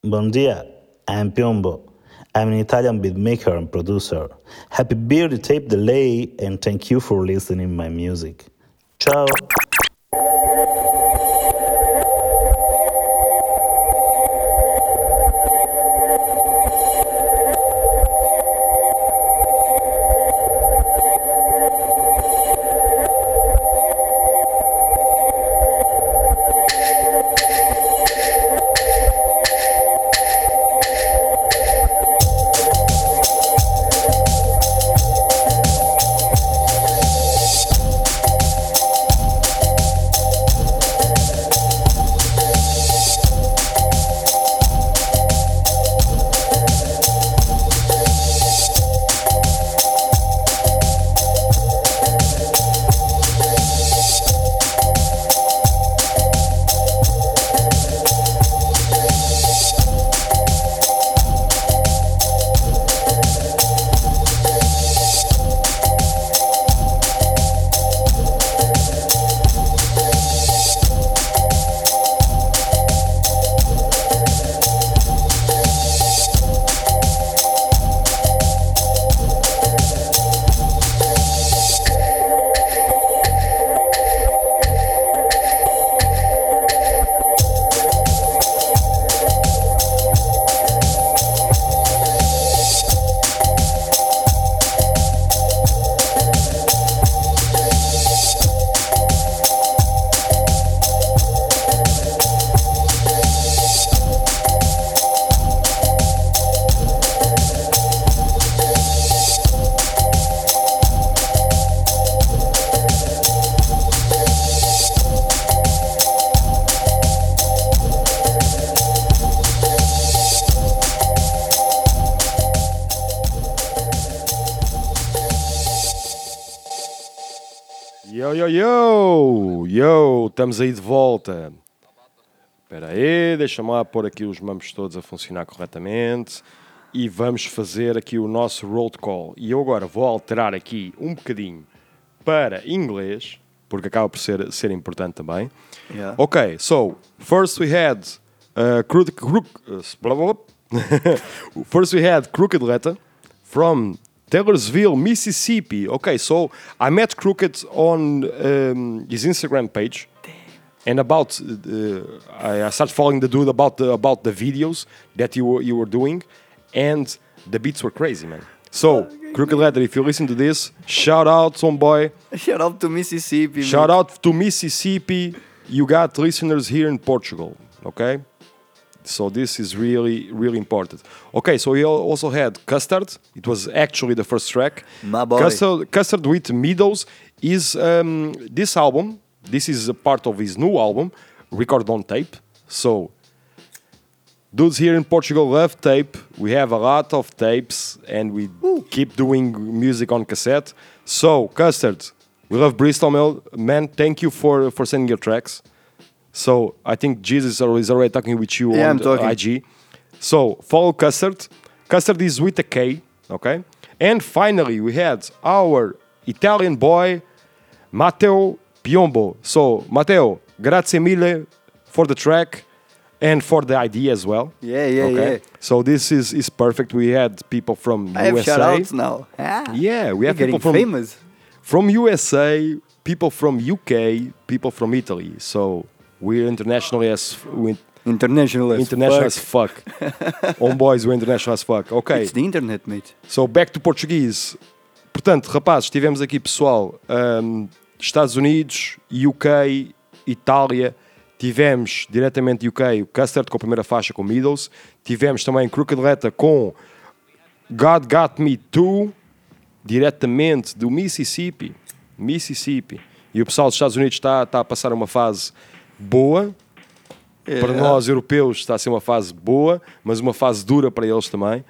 Bon dia, I'm Piombo. I'm an Italian beatmaker and producer. Happy birthday tape delay and thank you for listening my music. Ciao. Estamos aí de volta. Espera aí, deixa-me lá pôr aqui os mamos todos a funcionar corretamente e vamos fazer aqui o nosso roll call. E eu agora vou alterar aqui um bocadinho para inglês, porque acaba por ser, ser importante também. Yeah. Ok, so first we had uh, crooked, crook, uh, first we had Crooked Letter from Taylorsville, Mississippi. Okay, so I met Crooked on um, his Instagram page, and about uh, I started following the dude about the about the videos that you were you were doing, and the beats were crazy, man. So Crooked Letter, if you listen to this, shout out, homeboy. Shout out to Mississippi. Shout man. out to Mississippi. You got listeners here in Portugal, okay? So this is really, really important. Okay, so we also had Custard. It was actually the first track. My boy. Custard, Custard with Meadows is um, this album. This is a part of his new album, recorded on tape. So dudes here in Portugal love tape. We have a lot of tapes, and we keep doing music on cassette. So Custard, we love Bristol, man. Thank you for for sending your tracks. So I think Jesus is already- talking with you Yeah, on I'm talking. IG. So follow Custard. Custard is with a K, okay? And finally, we had our Italian boy, Matteo Piombo. So Matteo, grazie mille for the track and for the idea as well. Yeah, yeah, yeah. So this is is perfect. We had people from I have USA. shout-outs now. Ah, Yeah, we have people from famous. from USA, people from UK, people from Italy. So we're internationally as we International as international fuck. as fuck. Homeboys, we're international as fuck. Ok. It's the internet, mate. So back to Portuguese. Portanto, rapazes, tivemos aqui pessoal, um, Estados Unidos, UK, Itália. Tivemos diretamente UK o Custard com a primeira faixa com Middles. Tivemos também Crooked Letter com God Got Me Too, diretamente do Mississippi. Mississippi. E o pessoal dos Estados Unidos está, está a passar uma fase boa. Para Yeah. nós, europeus, está a ser uma fase boa, mas uma fase dura para eles também.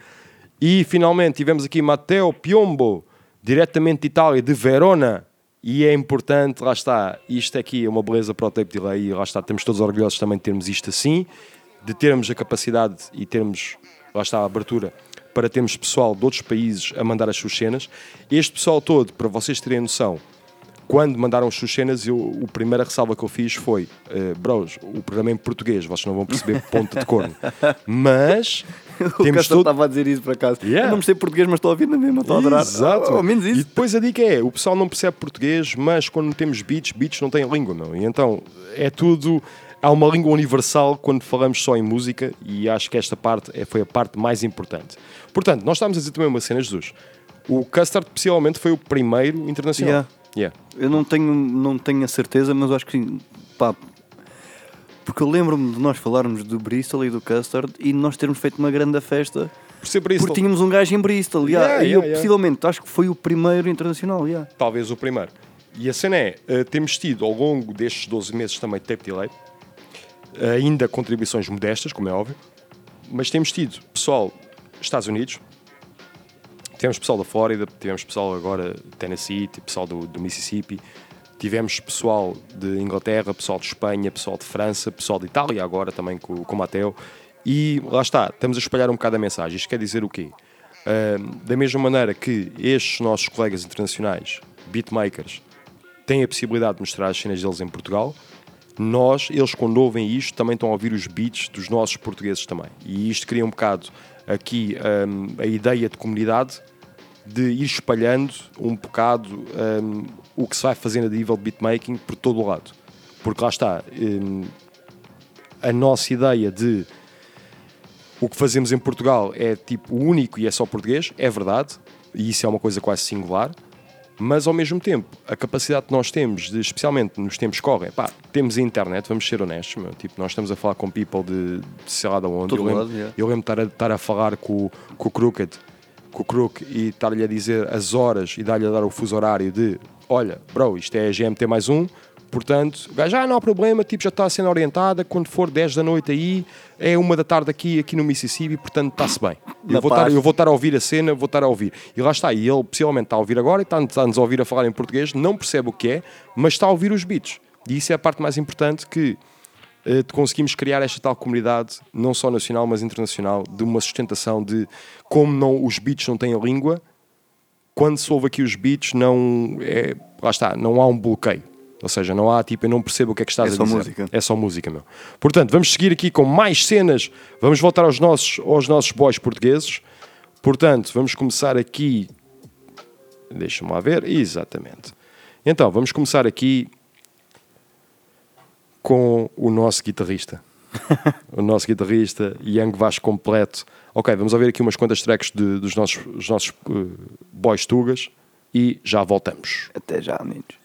E finalmente tivemos aqui Matteo Piombo, diretamente de Itália, de Verona. E é importante, lá está, isto aqui é uma beleza para o tape delay e lá está, estamos todos orgulhosos também de termos isto assim, de termos a capacidade e termos, lá está, a abertura para termos pessoal de outros países a mandar as suas cenas. Este pessoal todo, para vocês terem noção, quando mandaram as suas cenas, eu, o primeira ressalva que eu fiz foi: uh, bros, o programa é em português, vocês não vão perceber ponta de corno. Mas o temos todo. estava a dizer isso por acaso. Yeah. Eu não percebo português, mas estou a ouvir na mesma, estou a adorar. Exato. Ao menos E isso. depois a dica é: o pessoal não percebe português, mas quando temos beats, beats não têm língua, meu. E então é tudo. Há uma língua universal quando falamos só em música e acho que esta parte é- foi a parte mais importante. Portanto, nós estávamos a dizer também uma cena, Jesus. O Custard possivelmente foi o primeiro internacional. Yeah. Yeah. Eu não tenho, não tenho a certeza, mas acho que sim. Pá, porque eu lembro-me de nós falarmos do Bristol e do Custard e nós termos feito uma grande festa Por ser Bristol. porque tínhamos um gajo em Bristol. yeah, Yeah, e yeah, eu yeah. possivelmente acho que foi o primeiro internacional. yeah. talvez o primeiro. E a cena é, eh, temos tido ao longo destes 12 meses também tape delay, ainda contribuições modestas, como é óbvio, mas temos tido pessoal Estados Unidos, tivemos pessoal da Flórida, tivemos pessoal agora de Tennessee, tipo pessoal do, do Mississippi, tivemos pessoal de Inglaterra, pessoal de Espanha, pessoal de França, pessoal de Itália agora também com, com o Mateo, e lá está, estamos a espalhar um bocado a mensagem. Isto quer dizer o quê? Ahm, da mesma maneira que estes nossos colegas internacionais, beatmakers, têm a possibilidade de mostrar as cenas deles em Portugal, nós, eles quando ouvem isto, também estão a ouvir os beats dos nossos portugueses também. E isto cria um bocado aqui ahm, a ideia de comunidade de ir espalhando um bocado ahm, o que se vai fazendo a nível de beatmaking por todo o lado. Porque lá está, ahm, a nossa ideia de o que fazemos em Portugal é tipo único e é só português, é verdade, e isso é uma coisa quase singular, mas ao mesmo tempo, a capacidade que nós temos, de, especialmente nos tempos que correm, pá, temos a internet, vamos ser honestos, meu, tipo, nós estamos a falar com people de, de sei lá de onde. Todo eu lembro, lado, yeah. eu lembro de estar a, estar a falar com, com o Crooked, com o Crook e estar-lhe a dizer as horas e dar-lhe a dar o fuso horário de olha, bro, isto é GMT mais um, portanto, o gajo, ah, não há problema, tipo, já está sendo orientada, quando for 10 da noite aí, é uma da tarde aqui, aqui no Mississippi, portanto está-se bem. Eu vou, estar, eu vou estar a ouvir a cena, vou estar a ouvir. E lá está, e ele possivelmente está a ouvir agora, e está- está-nos a ouvir a falar em português, não percebe o que é, mas está a ouvir os beats. E isso é a parte mais importante que conseguimos criar esta tal comunidade, não só nacional, mas internacional, de uma sustentação de como não, os beats não têm a língua, quando se ouve aqui os beats, não é, lá está, não há um bloqueio. Ou seja, não há tipo, eu não percebo o que é que estás É a só dizer. música. É só música, meu. Portanto, vamos seguir aqui com mais cenas. Vamos voltar aos nossos, aos nossos boys portugueses. Portanto, vamos começar aqui. Deixa-me lá ver. Exatamente. Então, vamos começar aqui com o nosso guitarrista. o nosso guitarrista, Young Vasco completo. Ok, vamos ouvir aqui umas quantas tracks de- dos nossos, dos nossos eh, boys tugas e já voltamos. Até já, meninos.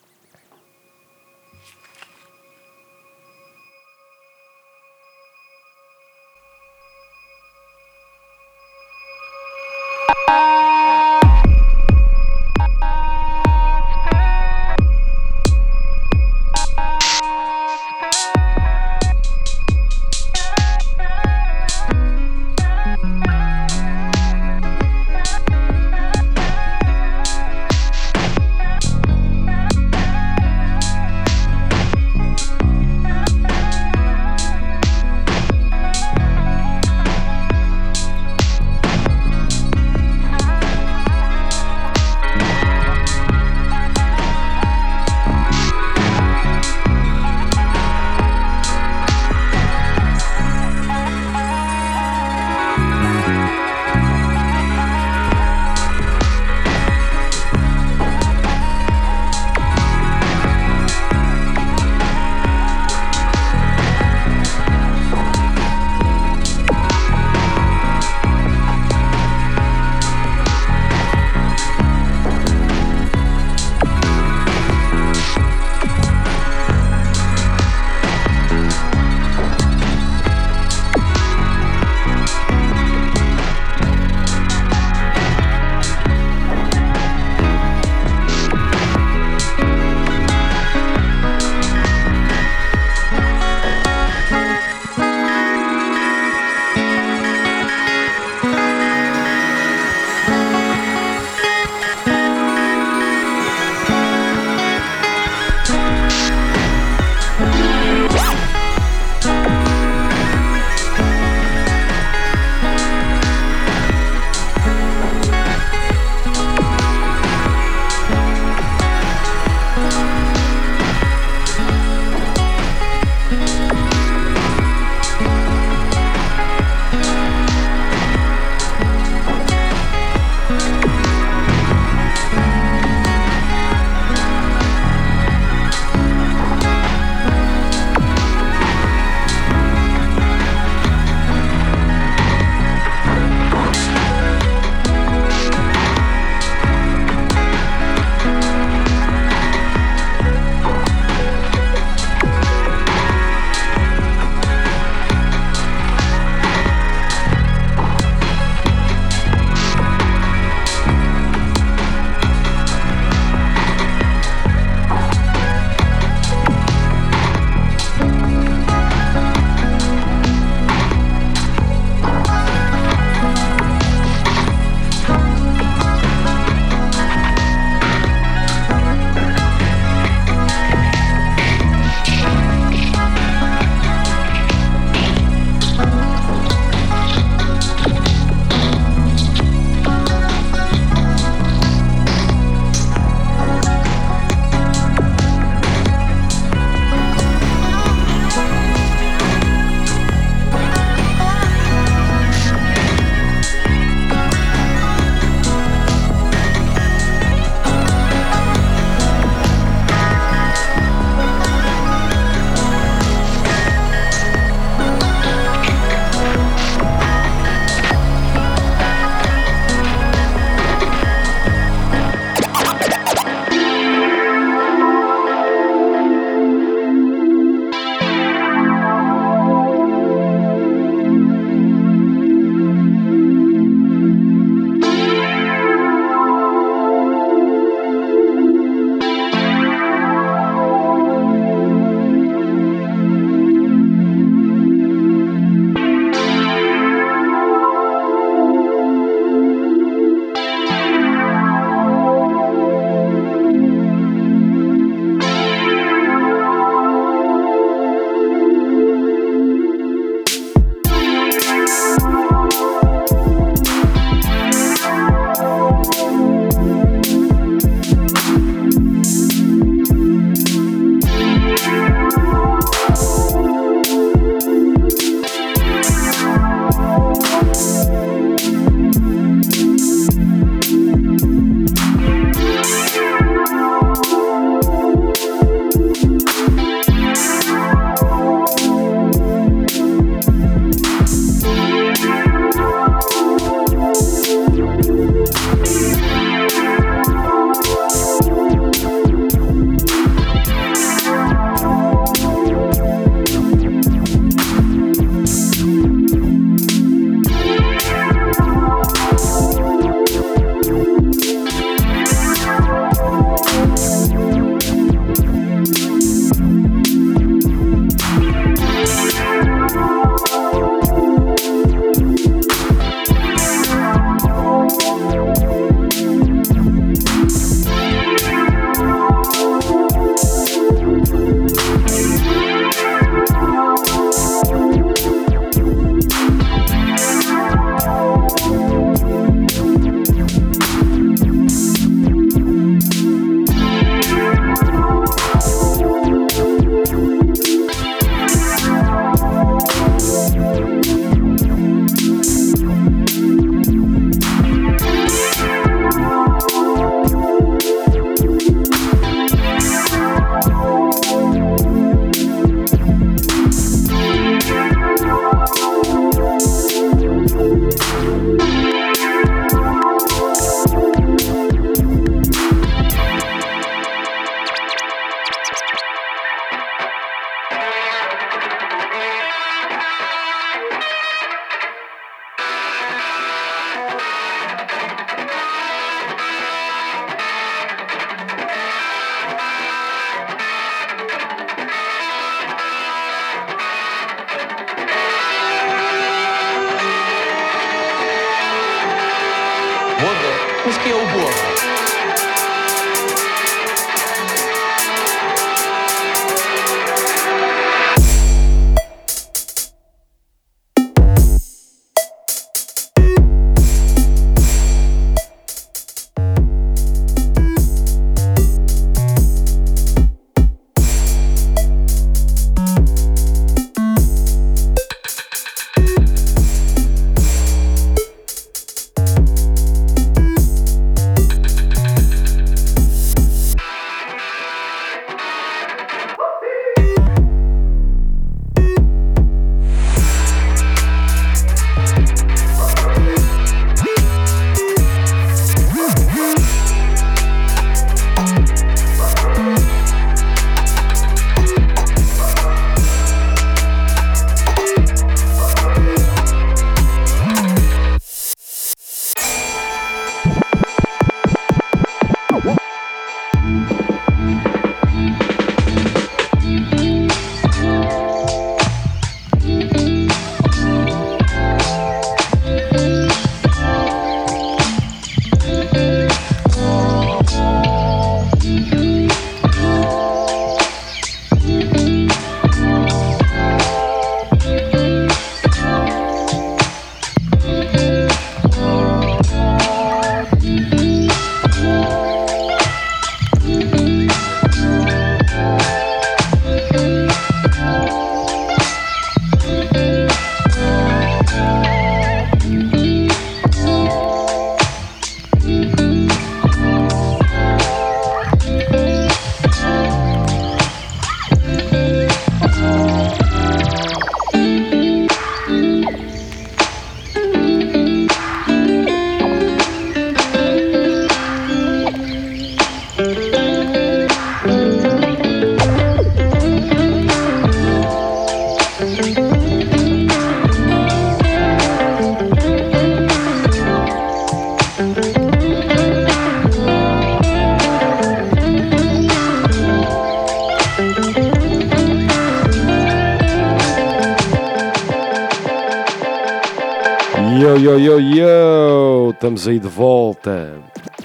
Estamos aí de volta.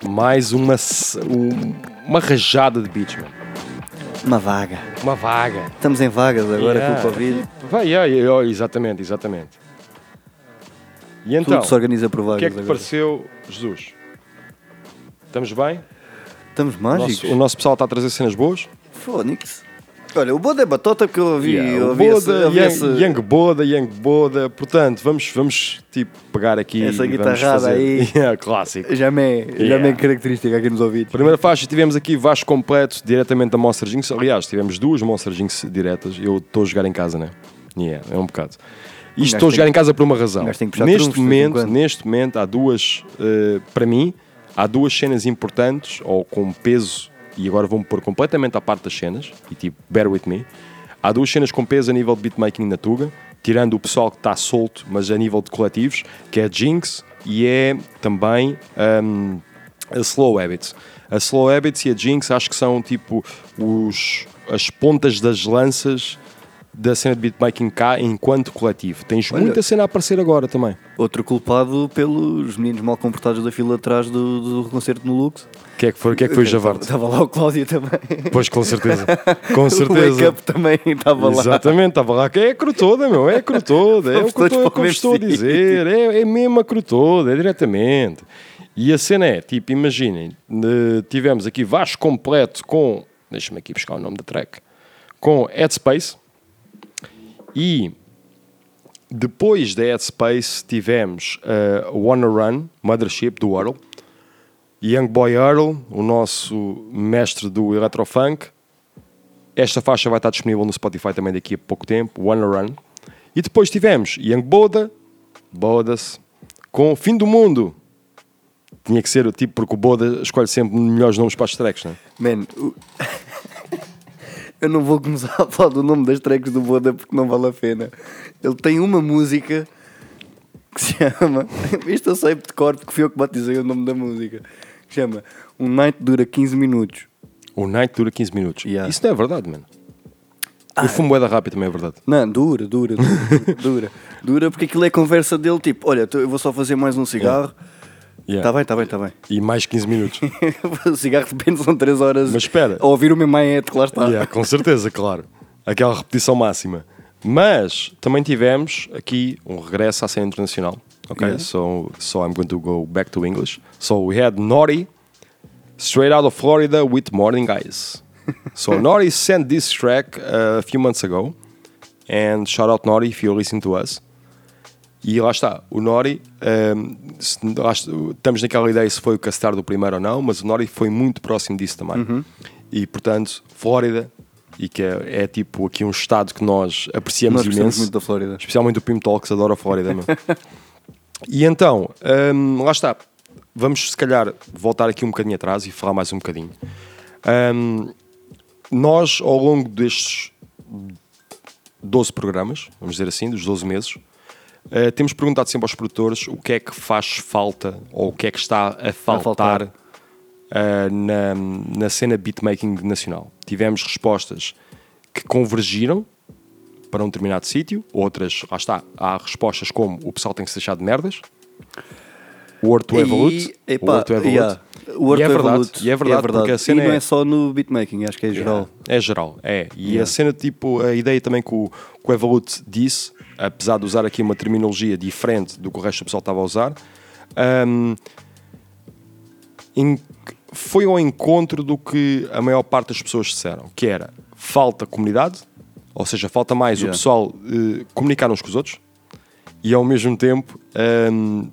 Mais uma, um- uma rajada de beats, mano. Uma vaga. Uma vaga. Estamos em vagas agora Yeah. com o Covid. Vai, yeah, exatamente, exatamente. E então, Tudo se organiza por o que é vagas que te agora. pareceu, Jesus? Estamos bem? Estamos mágicos. nosso, o nosso pessoal está a trazer cenas boas? Fónix. Olha, o Boda é batota porque eu ouvi. Yeah, eu ouvi Boda, esse- eu ouvi Young, esse- Young Boda, Young Boda. Portanto, vamos, vamos tipo, pegar aqui Essa e guitarrada aí. Yeah, clássico. Já me, é- já Yeah. me é característica aqui nos ouvidos. Primeira faixa tivemos aqui Vasco completo, diretamente da Monster Jinx. Aliás, tivemos duas Monster Jinx diretas. Eu estou a jogar em casa, né? Yeah, é um bocado. Isto gajo estou a jogar que- em casa por uma razão. que Neste momento, neste momento, há duas, eh, para mim, há duas cenas importantes, ou com peso, e agora vou-me pôr completamente à parte das cenas, e tipo, bear with me. Há duas cenas com peso a nível de beatmaking na Tuga, tirando o pessoal que está solto, mas a nível de coletivos, que é Jinx e é também hum, a Slow Habits. A Slow Habits e a Jinx acho que são tipo os, as pontas das lanças da cena de beatmaking cá enquanto coletivo. Tens Olha. muita cena a aparecer agora também. Outro culpado pelos meninos mal comportados da fila atrás do, do concerto no Lux. O que é que foi, o que é que foi o Javarte? Estava lá o Cláudio também. Pois, com certeza. Com O certeza. Wake Up também estava lá. Exatamente, estava lá. É a cru toda, meu. É a cru toda. É o que o como estou a dizer. É, é mesmo a cru toda, é diretamente. E a cena é, tipo, imaginem, eh, tivemos aqui Vasco completo com, deixa-me aqui buscar o nome da track, com Headspace. E depois da Headspace tivemos uh, Wanna Run, Mothership, do Earl. Young Boy Earl, o nosso mestre do Electrofunk. Esta faixa vai estar disponível no Spotify também daqui a pouco tempo, Wanna Run. E depois tivemos Young Boda, Bodas, com Fim do Mundo. Tinha que ser o tipo, porque o Boda escolhe sempre melhores nomes para as tracks, não é? Man, o- eu não vou começar a falar do nome das tracks do Boda porque não vale a pena. Ele tem uma música que se chama. Isto eu sei de cor porque fui eu que batizei o nome da música. Que chama Um Night dura 15 minutos. O Night dura 15 minutos. Isso não é verdade, mano. O fumo é da rápida também é verdade. Não, dura, dura, dura, dura. Dura porque aquilo é conversa dele, tipo, olha, eu vou só fazer mais um cigarro. Yeah. Está bem, está bem, está bem. E mais 15 minutos. o cigarro de repente são 3 horas Mas espera. a ouvir o meu maete que lá está. Yeah, com certeza, claro. Aquela repetição máxima. Mas também tivemos aqui um regresso à cena internacional. Okay, Yeah. so so I'm going to go back to English. So we had Naughty, straight out of Florida with Morning Eyes. So Naughty sent this track uh, a few months ago, and shout out Naughty if you're listening to us. E lá está, o Nori, um, se- lá está- estamos naquela ideia se foi o castar do primeiro ou não, mas o Nori foi muito próximo disso também. Uhum. E portanto, Flórida, e que é, é tipo aqui um estado que nós apreciamos Nós imenso, muito da Flórida. especialmente o Pim Talks, adora a Flórida. meu. e então, um, lá está, vamos se calhar voltar aqui um bocadinho atrás e falar mais um bocadinho. Um, nós, ao longo destes 12 programas, vamos dizer assim, dos 12 meses, eh, temos perguntado sempre aos produtores o que é que faz falta ou o que é que está a faltar, faltar. eh, na, na cena beatmaking nacional. Tivemos respostas que convergiram para um determinado sítio, outras, lá está, há respostas como o pessoal tem que se deixar de merdas, Word to E, Evolute, epá, Word to Evolute. yeah, Word e é to verdade, Evolute, e é verdade, porque a cena e não é, é só no beatmaking, acho que é geral. é geral, é. E Yeah. a cena, tipo, a ideia também que o, que o Evolute disse, apesar de usar aqui uma terminologia diferente do que o resto do pessoal estava a usar, hum, em- foi ao encontro do que a maior parte das pessoas disseram, que era falta comunidade, ou seja, falta mais Yeah. o pessoal eh, comunicar uns com os outros, e ao mesmo tempo hum,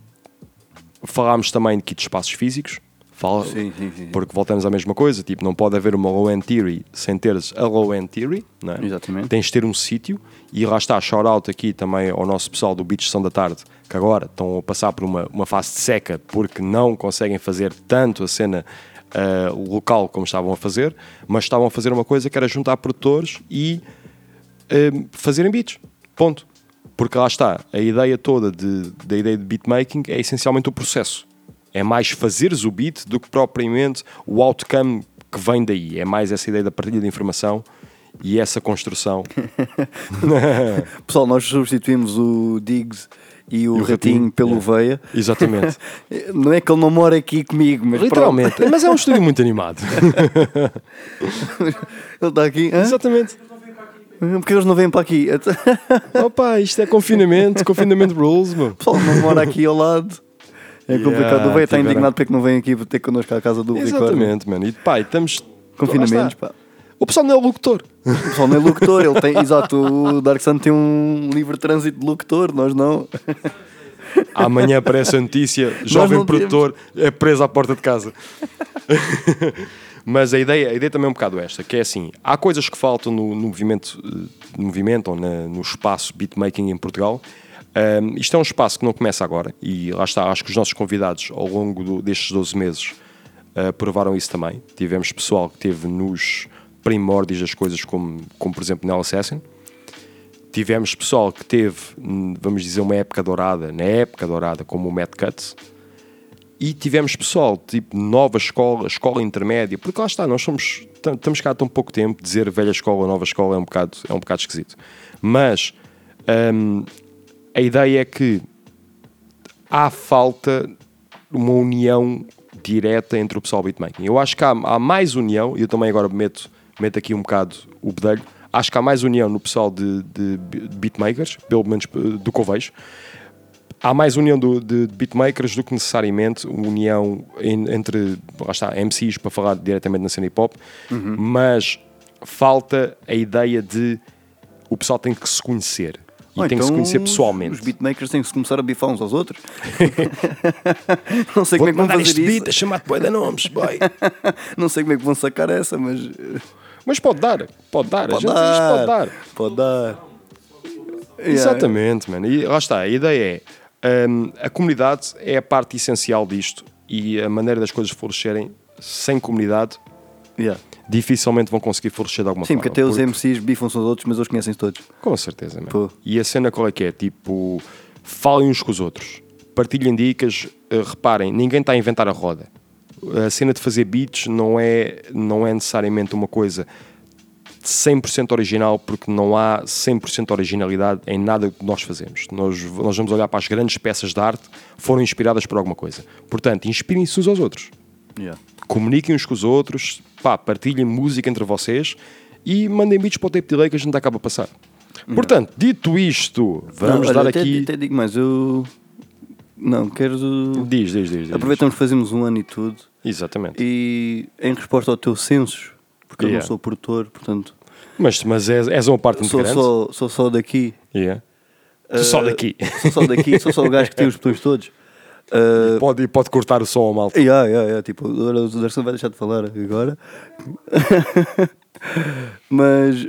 falámos também de espaços físicos, fala, Sim, sim, sim. porque voltamos à mesma coisa, tipo, não pode haver uma low-end theory sem teres a low-end theory, não é? Exatamente. Tens de ter um sítio, e lá está, shout-out aqui também ao nosso pessoal do Beach São da Tarde, que agora estão a passar por uma, uma fase de seca, porque não conseguem fazer tanto a cena ah, local como estavam a fazer, mas estavam a fazer uma coisa que era juntar produtores e ah, fazerem beats, ponto. Porque lá está, a ideia toda de, da ideia de beatmaking é essencialmente o processo. É mais fazeres o beat do que propriamente o outcome que vem daí. É mais essa ideia da partilha de informação e essa construção. Pessoal, nós substituímos o Diggs e o, E o Ratinho, Ratinho, pelo yeah. Veia. Exatamente. Não é que ele não mora aqui comigo, mas Literalmente. pronto. Mas é um estúdio muito animado. ele está aqui. hã? Exatamente. Porque eles não vêm para aqui. Opa, isto é confinamento, confinamento rules, meu. O pessoal não mora aqui ao lado. É complicado. Yeah, o Veia está tiveram- indignado porque não vem aqui ter connosco à casa do Ricardo. Exatamente, mano. E pá, e estamos. Confinamentos, está. pá. O pessoal não é o locutor. O pessoal não é locutor, ele tem, exato, o Dark Sun tem um livre trânsito de locutor, nós não. Amanhã aparece a notícia: jovem produtor é preso à porta de casa. Mas a ideia, a ideia também é um bocado esta, que é assim, há coisas que faltam no, no movimento, eh, no movimento ou na- no espaço beatmaking em Portugal. Ahm, isto é um espaço que não começa agora e lá está, acho que os nossos convidados ao longo do- destes 12 meses ah, provaram isso também. Tivemos pessoal que esteve nos primórdios das coisas, como, como por exemplo Nell Assassin. Tivemos pessoal que teve, hum, vamos dizer, uma época dourada, na época dourada, como o Matt Cutts. E tivemos pessoal, tipo, nova escola, escola intermédia, porque lá está, nós somos, tam- estamos cá há tão pouco tempo, dizer velha escola, nova escola é um bocado, é um bocado esquisito. Mas hum, a ideia é que há falta uma união direta entre o pessoal beatmaking. Eu acho que há, há mais união, e eu também agora meto, meto aqui um bocado o bedelho, acho que há mais união no pessoal de, de beatmakers, pelo menos eh, do que eu vejo. Há mais união do- de, de beatmakers do que necessariamente união en- entre, lá está, MCs para falar diretamente na cena hip hop, Uhum. mas falta a ideia de o pessoal tem que se conhecer. E tem que se então conhecer os- pessoalmente. Os beatmakers têm que se começar a bifar uns aos outros. não sei como é que vão fazer este isso. beat a chamar-te bué de nomes, boy. não sei como é que vão sacar essa, mas. eh, Mas pode dar, pode dar. Pode dar. pode dar. Pode dar. Yeah. Exatamente, mano. E lá está, a ideia é hum, a comunidade é a parte essencial disto e a maneira das coisas florescerem sem comunidade Yeah. Dificilmente vão conseguir florescer de alguma Sim, forma. porque até os MCs bifam-se aos outros, mas eles conhecem-se todos. Com certeza, mano. E a cena qual é que é? Tipo, falem uns com os outros, partilhem dicas, eh, reparem, ninguém está a inventar a roda. A cena de fazer beats não é, não é necessariamente uma coisa 100% original, porque não há 100% originalidade em nada que nós fazemos. Nós, nós vamos olhar para as grandes peças de arte, foram inspiradas por alguma coisa. Portanto, inspirem-se uns aos outros. Yeah. Comuniquem uns com os outros, pá, partilhem música entre vocês e mandem beats para o tape delay que a gente acaba a passar. Portanto, dito isto, vamos Não, dar olha, até- aqui. Até digo mais, eu. Não, quero. Diz, diz, diz. diz. Aproveitamos que fazemos um ano e tudo. Exatamente. E em resposta ao teu censos, porque eu Yeah. não sou produtor, portanto. Mas, mas és, és uma parte muito sou grande. só, sou só daqui. Yeah. Tu só Uh, daqui. Sou só daqui, sou só o gajo que tem os botões todos. Uh, Pode, pode cortar o som ao malta. Yeah, yeah, yeah, tipo, o Darcy vai deixar de falar agora. Mas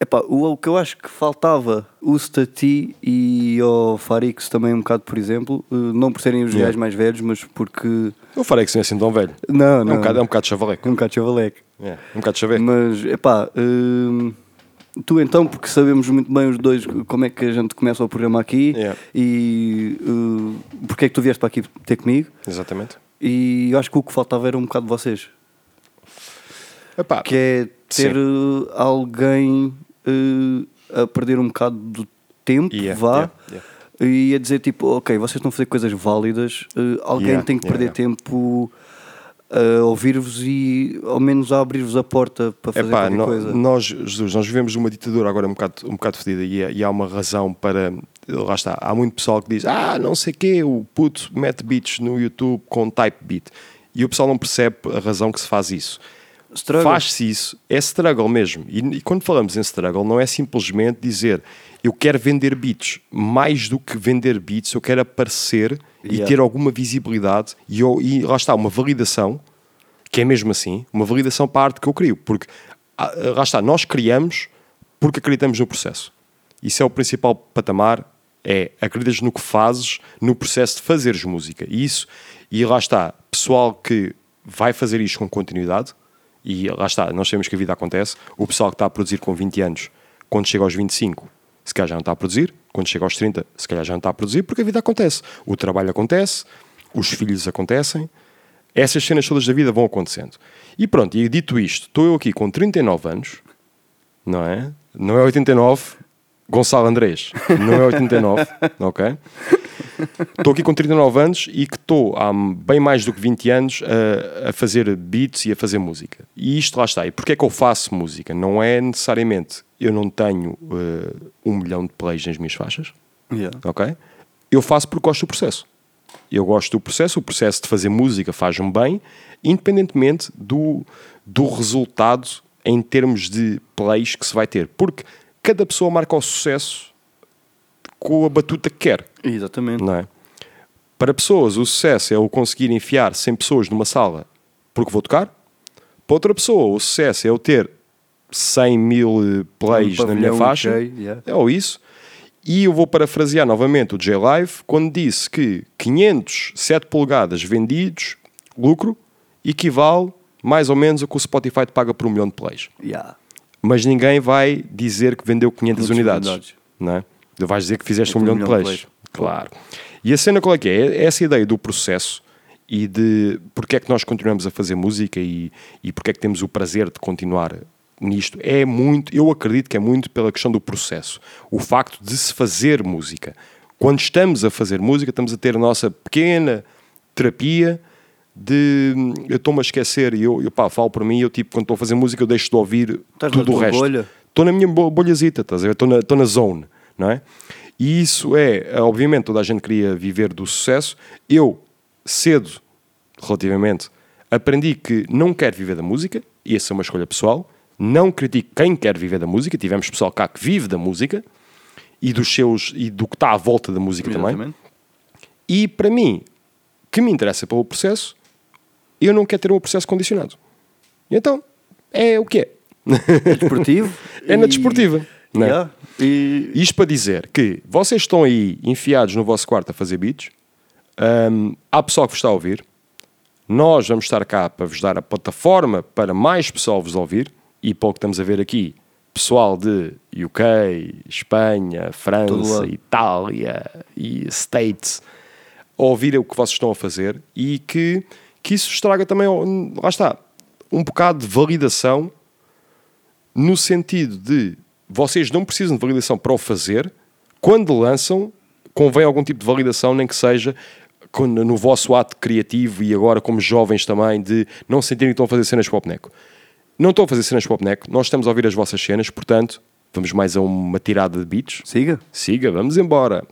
epá, o, o que eu acho que faltava, o Stati e ao Farix também um bocado, por exemplo, eh, não por serem os Yeah. gajos mais velhos, mas porque. Eu farei que sim assim tão velho. Não, É não. um bocado, é um bocado chavaleco. É um bocado chavaleco. É, um bocado chaveco. Mas, epá, hum, tu então, porque sabemos muito bem os dois como é que a gente começa o programa aqui Yeah. e uh, porque é que tu vieste para aqui ter comigo. Exatamente. E eu acho que o que faltava era um bocado de vocês. Epá, que é ter sim. uh, alguém uh, a perder um bocado do tempo, Yeah, vá, yeah, yeah. e a dizer tipo, ok, vocês estão a fazer coisas válidas, uh, alguém Yeah, tem que yeah, perder yeah. tempo a ouvir-vos e ao menos a abrir-vos a porta para fazer Epá, qualquer coisa. nós, Jesus, nós vivemos uma ditadura agora um bocado, um bocado fedida e, é- e há uma razão para. Lá está, há muito pessoal que diz: Ah, não sei o quê, o puto mete beats no YouTube com type beat. E o pessoal não percebe a razão que se faz isso. Faz-se isso, é struggle mesmo. E, e quando falamos em struggle, não é simplesmente dizer eu quero vender beats. Mais do que vender beats, eu quero aparecer e Yeah. ter alguma visibilidade e, eu- e lá está, uma validação, que é mesmo assim, uma validação para a arte que eu crio. Porque ah, lá está, nós criamos porque acreditamos no processo. Isso é o principal patamar, é acreditas no que fazes, no processo de fazeres música. E isso, e lá está, pessoal que vai fazer isto com continuidade, e lá está, nós sabemos que a vida acontece, o pessoal que está a produzir com 20 anos, quando chega aos 25, se calhar já não está a produzir, quando chega aos 30, se calhar já não está a produzir, porque a vida acontece. O trabalho acontece, os filhos acontecem, essas cenas todas da vida vão acontecendo. E pronto, e dito isto, estou eu aqui com 39 anos, não é? Não é 89, Gonçalo Andrés, não é 89, ok? Estou aqui com 39 anos e que estou há bem mais do que 20 anos a, a fazer beats e a fazer música. E isto lá está. E porquê é que eu faço música? Não é necessariamente eu não tenho eh, um milhão de plays nas minhas faixas, Yeah. ok? Eu faço porque gosto do processo. Eu gosto do processo, o processo de fazer música faz-me bem, independentemente do, do resultado em termos de plays que se vai ter. Porque cada pessoa marca o sucesso com a batuta que quer. Exatamente. Não é? Para pessoas, o sucesso é o conseguir enfiar 100 pessoas numa sala porque vou tocar. Para outra pessoa, o sucesso é eu ter 100 mil plays Um na minha faixa. yeah. É ou isso. E eu vou parafrasear novamente o J-Live quando disse que 500 7 polegadas vendidos, lucro, equivale mais ou menos a que o Spotify te paga por um milhão de plays. Yeah. Mas ninguém vai dizer que vendeu 500 500 unidades. unidades. Não é? Tu vais dizer que fizeste É um por milhão, um de milhão de plays. plays. Claro. E a cena qual é que é? É Essa ideia do processo e de porque é que nós continuamos a fazer música e, e porque é que temos o prazer de continuar nisto é muito, eu acredito que é muito pela questão do processo. O facto de se fazer música. Quando estamos a fazer música, estamos a ter a nossa pequena terapia de eu estou-me a esquecer e eu, eu pá, falo para mim, eu tipo, quando estou a fazer música, eu deixo de ouvir Estás tudo o resto. Estou na minha bo- bolhazita, estás a ver? Estou na, na zone, não é? E isso é, obviamente, toda a gente queria viver do sucesso. Eu, cedo, relativamente, aprendi que não quero viver da música, e essa é uma escolha pessoal. Não critico quem quer viver da música, tivemos pessoal cá que vive da música e dos seus e do que está à volta da música também. Exatamente. E para mim, que me interessa pelo processo, eu não quero ter um processo condicionado. E então, é o que é. É desportivo. é na e- desportiva. Não é? Yeah. E Isto para dizer que vocês estão aí enfiados no vosso quarto a fazer beats, hum, há pessoal que vos está a ouvir, nós vamos estar cá para vos dar a plataforma para mais pessoal vos ouvir, e que estamos a ver aqui, pessoal de UK, Espanha, França. Itália e States, a ouvir o que vocês estão a fazer e que, que isso vos traga também, lá está, um bocado de validação no sentido de vocês não precisam de validação para o fazer, quando lançam, convém algum tipo de validação, nem que seja no vosso ato criativo e agora como jovens também, de não sentirem que estão a fazer cenas para o boneco. Não estão a fazer cenas para o boneco, nós estamos a ouvir as vossas cenas, portanto, vamos mais a uma tirada de beats. Siga. Siga, vamos embora.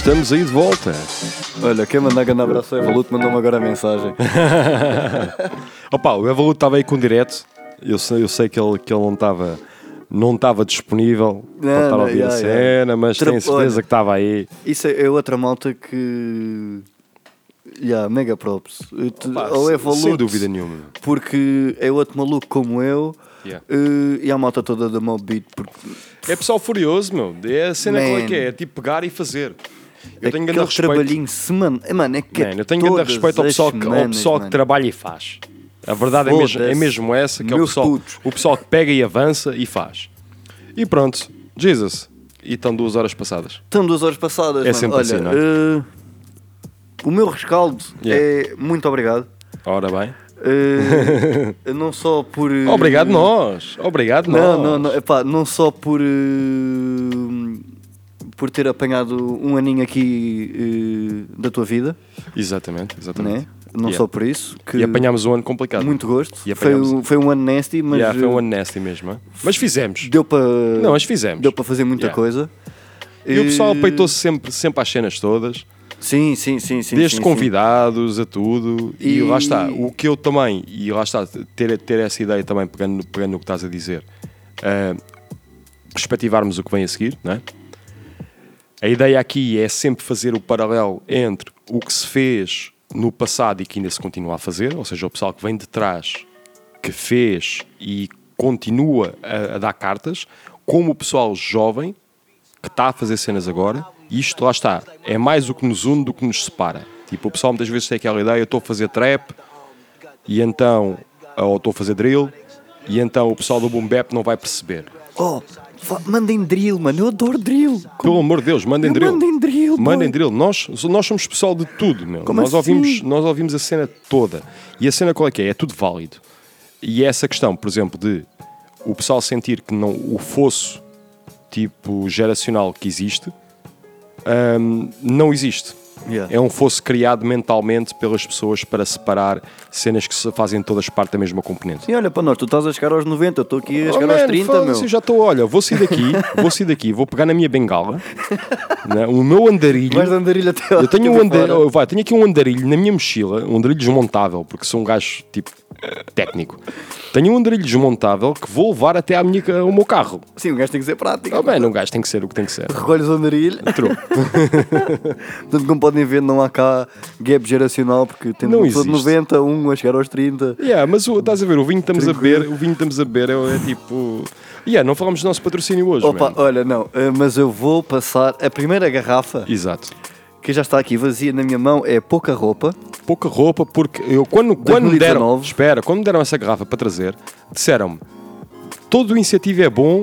Estamos aí de volta. Olha, quem mandar grande abraço ao Evoluto mandou-me agora a mensagem. Opa, o Evoluto estava aí com direto. Eu sei, eu sei que ele, que ele não estava não estava disponível para Não, estar a ouvir yeah, a yeah. cena, mas Tra- tenho certeza olha, que estava aí. Isso é, é outra malta que. Yeah, mega props. Opa, ao sem- dúvida nenhuma. Porque é outro maluco como eu. Yeah. eh, e a malta toda da Mob Beat. Porque É pessoal furioso, meu. É a cena Man. que é? É tipo pegar e fazer. Eu tenho grande respeito. trabalhinho semana. Mano, é que Man, eu tenho grande respeito ao pessoal, que, ao pessoal que trabalha e faz. A verdade é mesmo, é mesmo essa, que é o pessoal, putos. o pessoal que pega e avança e faz. E pronto, Jesus. E estão duas horas passadas. Estão duas horas passadas. É mano. sempre Olha, assim, não é? eh, o meu rescaldo Yeah. é muito obrigado. Ora bem. Eh, não só por. eh, Obrigado nós. Obrigado Não, nós. não, não, epá, não só por. eh, por ter apanhado um aninho aqui eh, da tua vida, Exatamente, exatamente. né? não Yeah. só por isso. Que E apanhámos um ano complicado. Muito gosto. E Foi, um- foi um ano nasty, mas. Yeah, foi um eh, ano nasty mesmo. hein? Mas fizemos. Deu para. Não, mas fizemos. Deu para fazer muita Yeah. coisa. E o pessoal Eh, apeitou-se sempre, sempre às cenas todas. Sim, sim, sim. sim desde sim, convidados a tudo. E... E- lá está. O que eu também, e lá está, ter, ter essa ideia também, pegando, pegando no que estás a dizer, ah, perspectivarmos o que vem a seguir, não é? A ideia aqui é sempre fazer o paralelo entre o que se fez no passado e que ainda se continua a fazer, ou seja, o pessoal que vem de trás, que fez e continua a, a dar cartas, como o pessoal jovem que está a fazer cenas agora, e isto lá está, é mais o que nos une do que nos separa. Tipo, o pessoal muitas vezes tem aquela ideia, estou a fazer trap, e então, ou estou a fazer drill, e então o pessoal do boom bap não vai perceber. Oh, mandem drill, mano. Eu adoro drill. Pelo amor de Deus, mandem drill. Mandem drill, Mandem drill. Nós, nós somos pessoal de tudo, meu. Como nós, assim? ouvimos, nós ouvimos a cena toda. E a cena qual é que é? É tudo válido. E essa questão, por exemplo, de o pessoal sentir que não, o fosso tipo geracional que existe hum, não existe. Yeah. É um fosso criado mentalmente pelas pessoas para separar cenas que se fazem todas parte da mesma componente. Sim, olha para nós, tu estás a chegar aos 90, eu estou aqui a Oh, chegar man, aos 30, foda-se, meu. Eu já estou, olha, vou sair daqui, vou sair daqui, vou pegar na minha bengala, né, o meu andarilho. Vais de andarilho até Eu tenho um até andarilho, fora. vai, tenho aqui um andarilho na minha mochila, um andarilho desmontável, porque sou um gajo tipo técnico. Tenho um andarilho desmontável que vou levar até à minha, ao meu carro. Sim, o gajo tem que ser prático. Oh, man, um gajo tem que ser o que tem que ser. Recolhes o andarilho. True. Portanto, como podem ver, não há cá gap geracional, porque temos Não uma pessoa de existe. 90, um a chegar aos 30. Yeah, mas o, estás a ver, o vinho que estamos a beber, o vinho que estamos a beber é, é tipo. Yeah, não falamos do nosso patrocínio hoje. Opa, olha, não, eh, mas eu vou passar a primeira garrafa Exato. que já está aqui vazia na minha mão, é pouca roupa. pouca roupa, porque eu quando, quando me deram, 2019. espera, quando me deram essa garrafa para trazer, disseram-me todo o incentivo é bom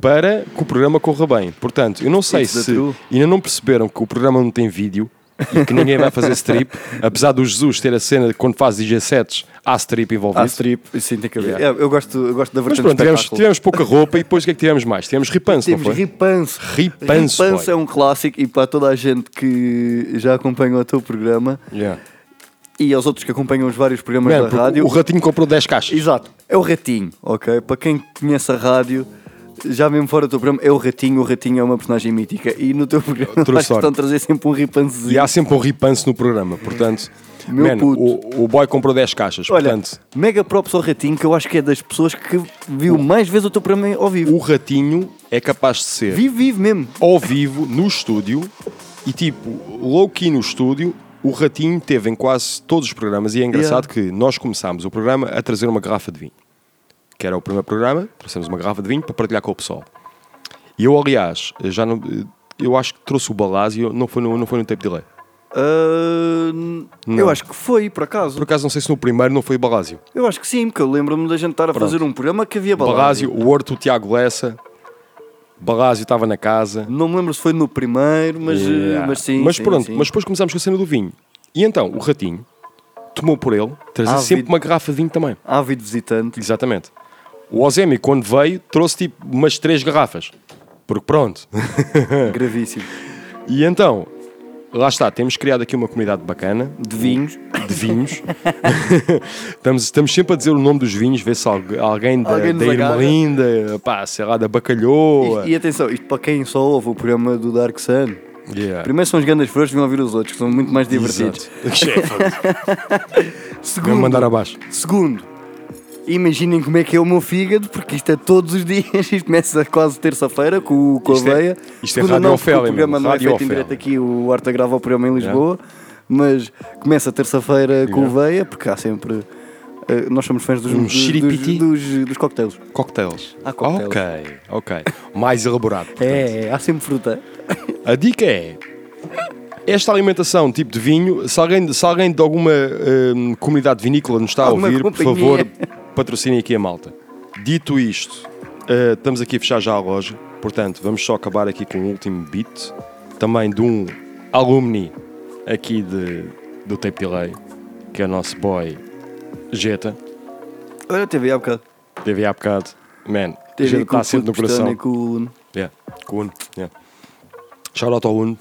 para que o programa corra bem. Portanto, eu não sei It's se ainda não perceberam que o programa não tem vídeo e que ninguém vai fazer strip, apesar do Jesus ter a cena de quando faz DJ sets, há strip envolvido. Há strip, sim, tem que haver. Yeah. Eu, gosto, eu gosto da Mas vertente pronto, de tivemos, tivemos pouca roupa e depois o que é que tivemos mais? Tivemos ripanço, não Temos foi? Ripanço. Ripanço, Ripanço é um clássico e para toda a gente que já acompanha o teu programa Yeah. e aos outros que acompanham os vários programas Man, da rádio. O ratinho comprou 10 caixas. Exato, é o Ratinho, ok? Para quem conhece a rádio, já mesmo fora do teu programa, é o Ratinho. O Ratinho é uma personagem mítica e no teu programa story. questão de trazer sempre um ripancezinho. E há sempre um ripanço no programa, portanto, Meu man, puto. o, o boy comprou 10 caixas, Olha, portanto, mega props ao Ratinho, que eu acho que é das pessoas que viu mais vezes o teu programa ao vivo. o ratinho é capaz de ser Vivo, vivo mesmo. ao vivo, no estúdio, e tipo, low key no estúdio, o ratinho teve em quase todos os programas, e é engraçado que nós começámos o programa a trazer uma garrafa de vinho, que era o primeiro programa, trouxemos uma garrafa de vinho para partilhar com o pessoal. E eu, aliás, já não, eu acho que trouxe o Balásio, não foi no, não foi no tape delay. Não. eu acho que foi, por acaso. Por acaso, não sei se no primeiro não foi o Balásio. Eu acho que sim, porque eu lembro-me da gente estar a Pronto. fazer um programa que havia balásio. Balásio, o Horto, o Tiago Lessa, Balásio estava na casa. Não me lembro se foi no primeiro, mas, Yeah. mas sim. Mas sim, pronto, sim. mas depois começámos com a cena do vinho. E então, o ratinho tomou por ele, trazia sempre uma garrafa de vinho também. Ávido visitante. Exatamente. O Ozemi, quando veio, trouxe tipo umas três garrafas. Porque pronto. Gravíssimo. E então, lá está, temos criado aqui uma comunidade bacana. De vinhos. De vinhos. estamos, estamos sempre a dizer o nome dos vinhos, ver se algu- alguém da, Alguém da. Irmelinda, pá, sei lá, da Bacalhoa. E, e atenção, isto para quem só ouve o programa do Dark Sun, Yeah. Primeiro são os grandes frouxos, vão ouvir os outros, que são muito mais divertidos. Vou mandar abaixo. Segundo, imaginem como é que é o meu fígado, porque isto é todos os dias, isto começa quase terça-feira com, com a Isto é- veia. isto é Segunda Radio não, Ofélia O programa não é feito em direto aqui, o Horta grava o programa em Lisboa, mas começa terça-feira com o veia, porque há sempre. eh, nós somos fãs dos, Um dos, dos, dos, dos cocktails. Cocktails. Há cocktails. Ok, ok. Mais elaborado. É, é, há sempre fruta. A dica é. Esta alimentação, tipo de vinho, se alguém, se alguém de alguma hum, comunidade vinícola nos está a Alguma ouvir, por companhia. favor, patrocinem aqui a malta. Dito isto, eh, estamos aqui a fechar já a loja, portanto, vamos só acabar aqui com o último beat, também de um alumni aqui de, do Tape Delay, que é o nosso boy Jeta. Olha, teve há bocado. Teve há bocado. Man, Teve Jeta está sempre no coração. com o Uno. Yeah, com o Uno. Yeah. Shout out ao Uno.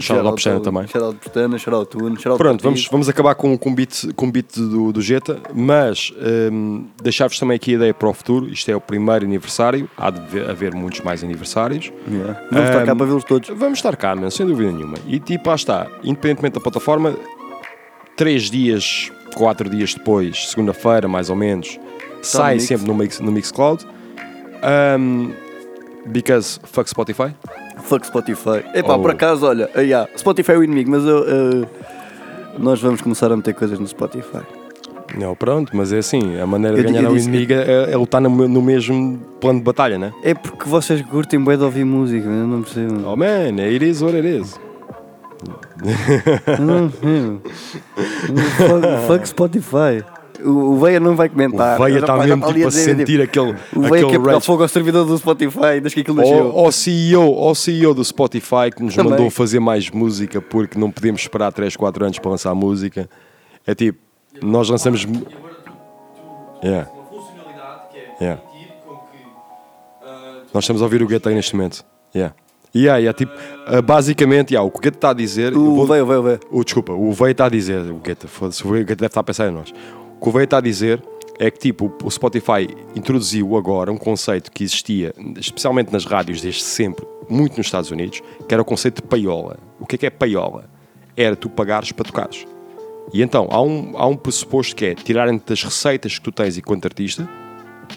Shout out ao Pestana também. Shout out Pestana, shout out Uno, shout out Pronto, vamos, vamos acabar com, com, um beat, com um beat do, do Jeta, mas hum, deixar-vos também aqui a ideia para o futuro. Isto é o primeiro aniversário, há de haver- muitos mais aniversários. Yeah. Vamos estar cá Hum, para vê-los todos. Vamos estar cá, man, sem dúvida nenhuma. E tipo, lá está, independentemente da plataforma, três dias, quatro dias depois, segunda-feira mais ou menos, sai Mix. sempre no, mix, no Mixcloud. Um, because fuck Spotify. Fuck Spotify. Epá, Oh. por acaso, olha, ah, yeah, Spotify é o inimigo, mas eu, ah, nós vamos começar a meter coisas no Spotify. Não, pronto, mas é assim, a maneira de Eu di- ganhar o inimigo é, é lutar no, no mesmo plano de batalha, né? É porque vocês curtem bué de ouvir música, eu não percebo. Oh man, it is what it is. Eu não percebo. fuck, fuck Spotify. O, Veia não vai comentar. O Veia está mesmo tipo a sentir aquele, O Veia aquele quer pegar fogo ao servidor do Spotify, desde que aquilo nasceu. Ao, CEO, ao CEO do Spotify que nos Também. mandou fazer mais música porque não podemos esperar 3, 4 anos para lançar música. É tipo, nós lançamos. mu- Yeah. Yeah. Nós estamos a ouvir o Guetta aí neste momento. Yeah. Yeah, yeah, tipo, ah, basicamente, yeah, o que o Guetta está a dizer. O vou- Veia, o Veia, o desculpa, o Veio está a dizer, o Guetta, foda-se, o Guetta deve estar a pensar em nós. O que o Veio está a dizer é que tipo, o Spotify introduziu agora um conceito que existia, especialmente nas rádios desde sempre, muito nos Estados Unidos, que era o conceito de payola. O que é que é payola? Era tu pagares para tocares. E então, há um, há um pressuposto que é tirarem das receitas que tu tens enquanto artista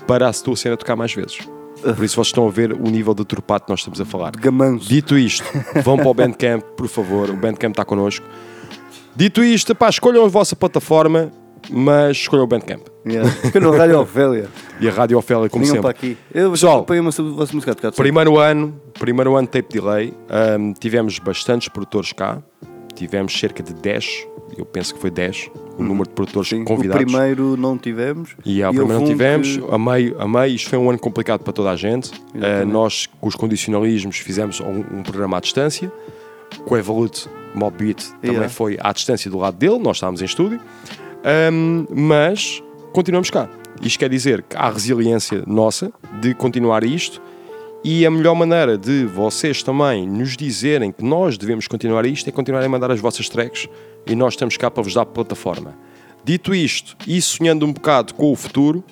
para a tua cena tocar mais vezes. Por isso vocês estão a ver o nível de turpato que nós estamos a falar. Gamanço. Dito isto, vão para o Bandcamp, por favor. O Bandcamp está connosco. Dito isto, pá, escolham a vossa plataforma, mas escolham o Bandcamp. Yeah. Escolham a Rádio Ofélia. E a Rádio Ofélia, como Venham sempre. para aqui. Eu Pessoal, uma a vossa música a. Primeiro ano, primeiro ano de tape delay, ahm, tivemos bastantes produtores cá. Tivemos cerca de 10, eu penso que foi 10, o número de produtores Sim, convidados. O primeiro não tivemos. E houve primeiro não um tivemos, que- a meio, a meio, isto foi um ano complicado para toda a gente. Uh, nós, com os condicionalismos, fizemos um, um programa à distância. Com o Evolute Mob Beat também Yeah. foi à distância do lado dele, nós estávamos em estúdio. Um, mas continuamos cá. Isto quer dizer que há resiliência nossa de continuar isto e a melhor maneira de vocês também nos dizerem que nós devemos continuar isto é continuarem a mandar as vossas tracks e nós estamos cá para vos dar plataforma. Dito isto, e sonhando um bocado com o futuro,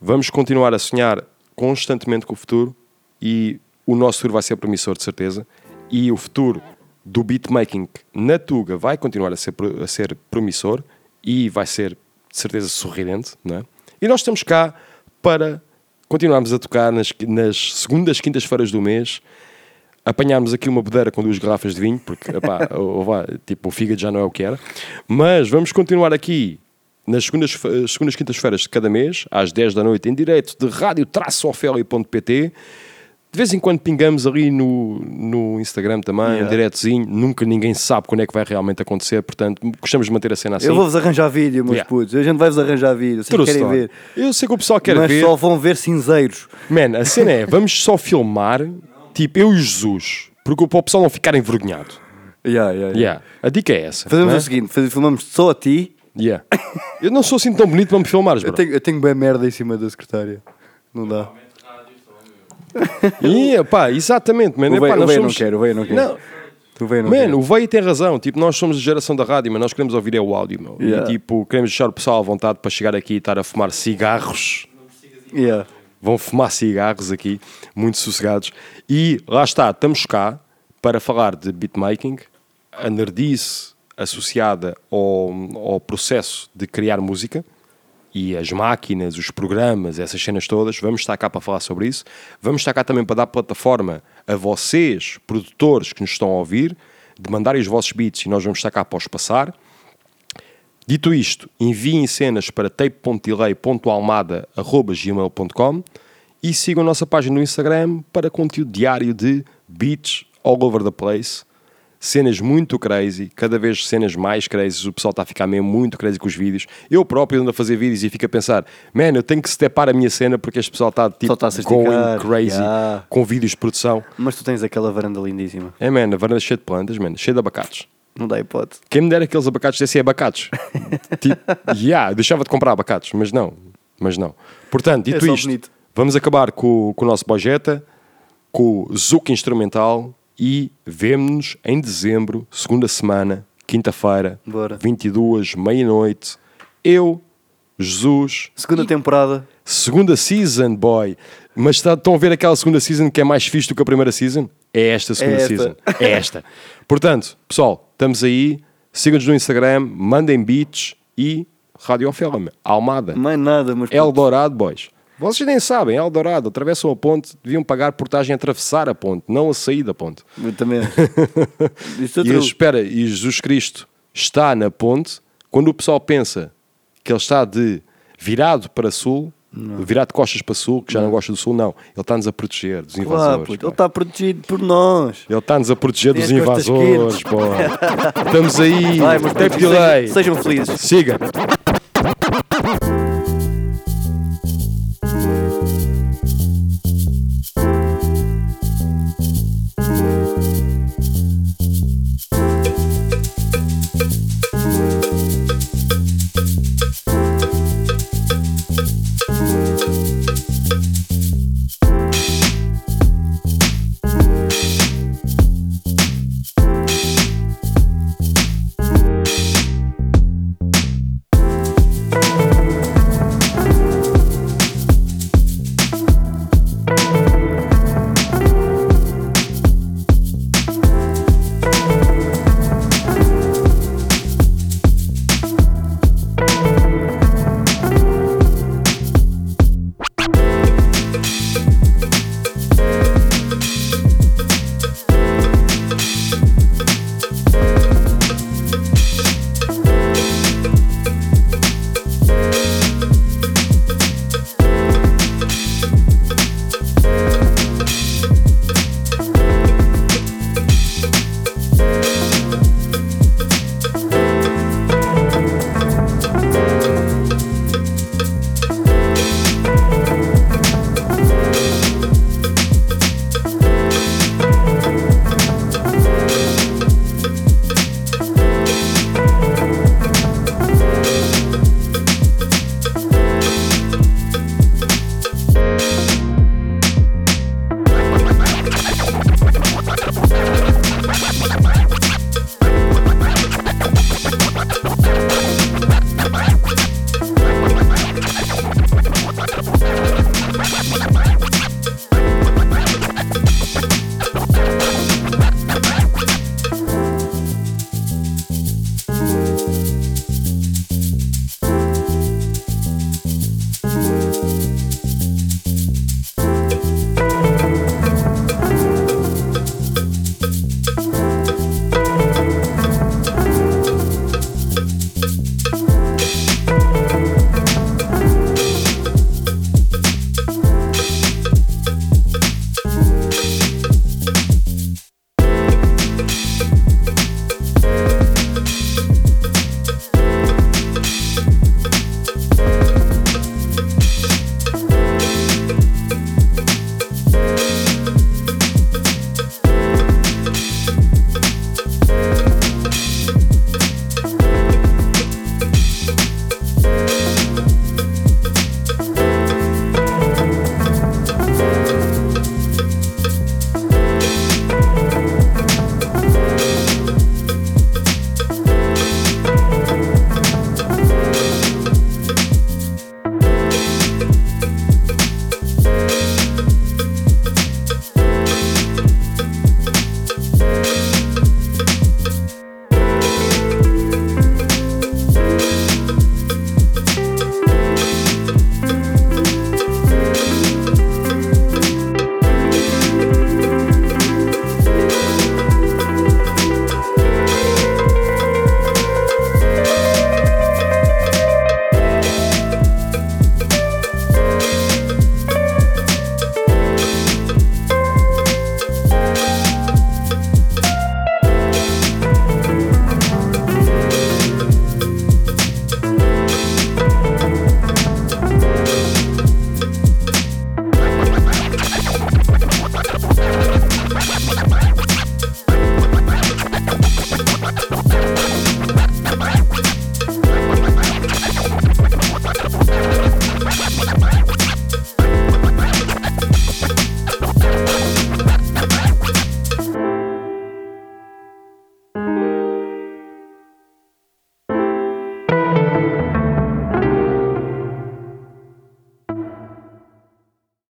vamos continuar a sonhar constantemente com o futuro e o nosso futuro vai ser promissor de certeza e o futuro do beatmaking na Tuga vai continuar a ser, a ser promissor e vai ser de certeza sorridente, não é? E nós estamos cá para continuarmos a tocar nas, nas segundas, quintas-feiras do mês, apanharmos aqui uma bodeira com duas garrafas de vinho, porque epá, ou vá, tipo, o fígado já não é o que era, mas vamos continuar aqui nas segundas, segundas quintas-feiras de cada mês, às 10 da noite, em direto de rádio-ofélia.pt. De vez em quando pingamos ali no, no Instagram também, Yeah. um diretozinho. Nunca ninguém sabe quando é que vai realmente acontecer, portanto, gostamos de manter a cena assim. Eu vou-vos arranjar vídeo, meus Yeah. putos. A gente vai-vos arranjar vídeo. Vocês True querem story. ver. Eu sei que o pessoal quer Mas ver. só vão ver cinzeiros. Man, a cena é, vamos só filmar, tipo, eu e Jesus, porque para o pessoal não ficar envergonhado. Yeah, yeah, yeah. A dica é essa. Fazemos é? o seguinte: faz- filmamos só a ti. Yeah. Eu não sou assim tão bonito para me filmares, Eu bro. tenho, eu tenho bem merda em cima da secretária. Não dá. Yeah, pá, exatamente, man. O Epá, Veia- o nós Veia somos- não quer, o Veia não quer. Não. Não Man, quer. o Veio tem razão. Tipo, nós somos a geração da rádio, mas nós queremos ouvir é o áudio, meu. Yeah. E tipo, queremos deixar o pessoal à vontade para chegar aqui e estar a fumar cigarros. Yeah. Vão fumar cigarros aqui, muito sossegados. E lá está, estamos cá para falar de beatmaking, a nerdice associada ao, ao processo de criar música e as máquinas, os programas, essas cenas todas. Vamos estar cá para falar sobre isso. Vamos estar cá também para dar plataforma a vocês, produtores que nos estão a ouvir, de mandarem os vossos beats e nós vamos estar cá para os passar. Dito isto, enviem cenas para tape.delay.almada.gmail.com e sigam a nossa página no Instagram para conteúdo diário de beats all over the place. Cenas muito crazy, cada vez cenas mais crazy. O pessoal está a ficar mesmo muito crazy com os vídeos. Eu próprio ando a fazer vídeos e fico a pensar: man, eu tenho que stepar a minha cena porque este pessoal está tipo se going crazy yeah. com vídeos de produção. Mas tu tens aquela varanda lindíssima. É, man, a varanda cheia de plantas, man, cheia de abacates. Não dá hipótese. Quem me dera aqueles abacates desse abacates. tipo, yeah, deixava de comprar abacates, mas não. Mas não. Portanto, dito É isto, bonito. vamos acabar com, com o nosso Bojeta, com o Zuc Instrumental e vemo-nos em dezembro, segunda semana, quinta-feira, Bora. 22, meia-noite. Eu, Jesus. Segunda temporada. Segunda season, boy. Mas tá- estão a ver aquela segunda season que é mais fixe do que a primeira season? É esta segunda esta. season. É esta. Portanto, pessoal, estamos aí. Sigam-nos no Instagram, mandem beats e Rádio Almada. Mais nada, mas. Eldorado, boys. Vocês nem sabem, Eldorado, atravessam a ponte, deviam pagar portagem a atravessar a ponte, não a sair da ponte. Eu também. Isso é E espera, e Jesus Cristo está na ponte, quando o pessoal pensa que ele está de virado para sul, virado de costas para sul, que já não, gosta do sul, não. Ele está-nos a proteger dos Claro, invasores. puto, ele está protegido por nós. Ele está-nos a proteger Tem dos invasores, pô. Estamos aí, Vai, mas sejam- sejam felizes. Siga.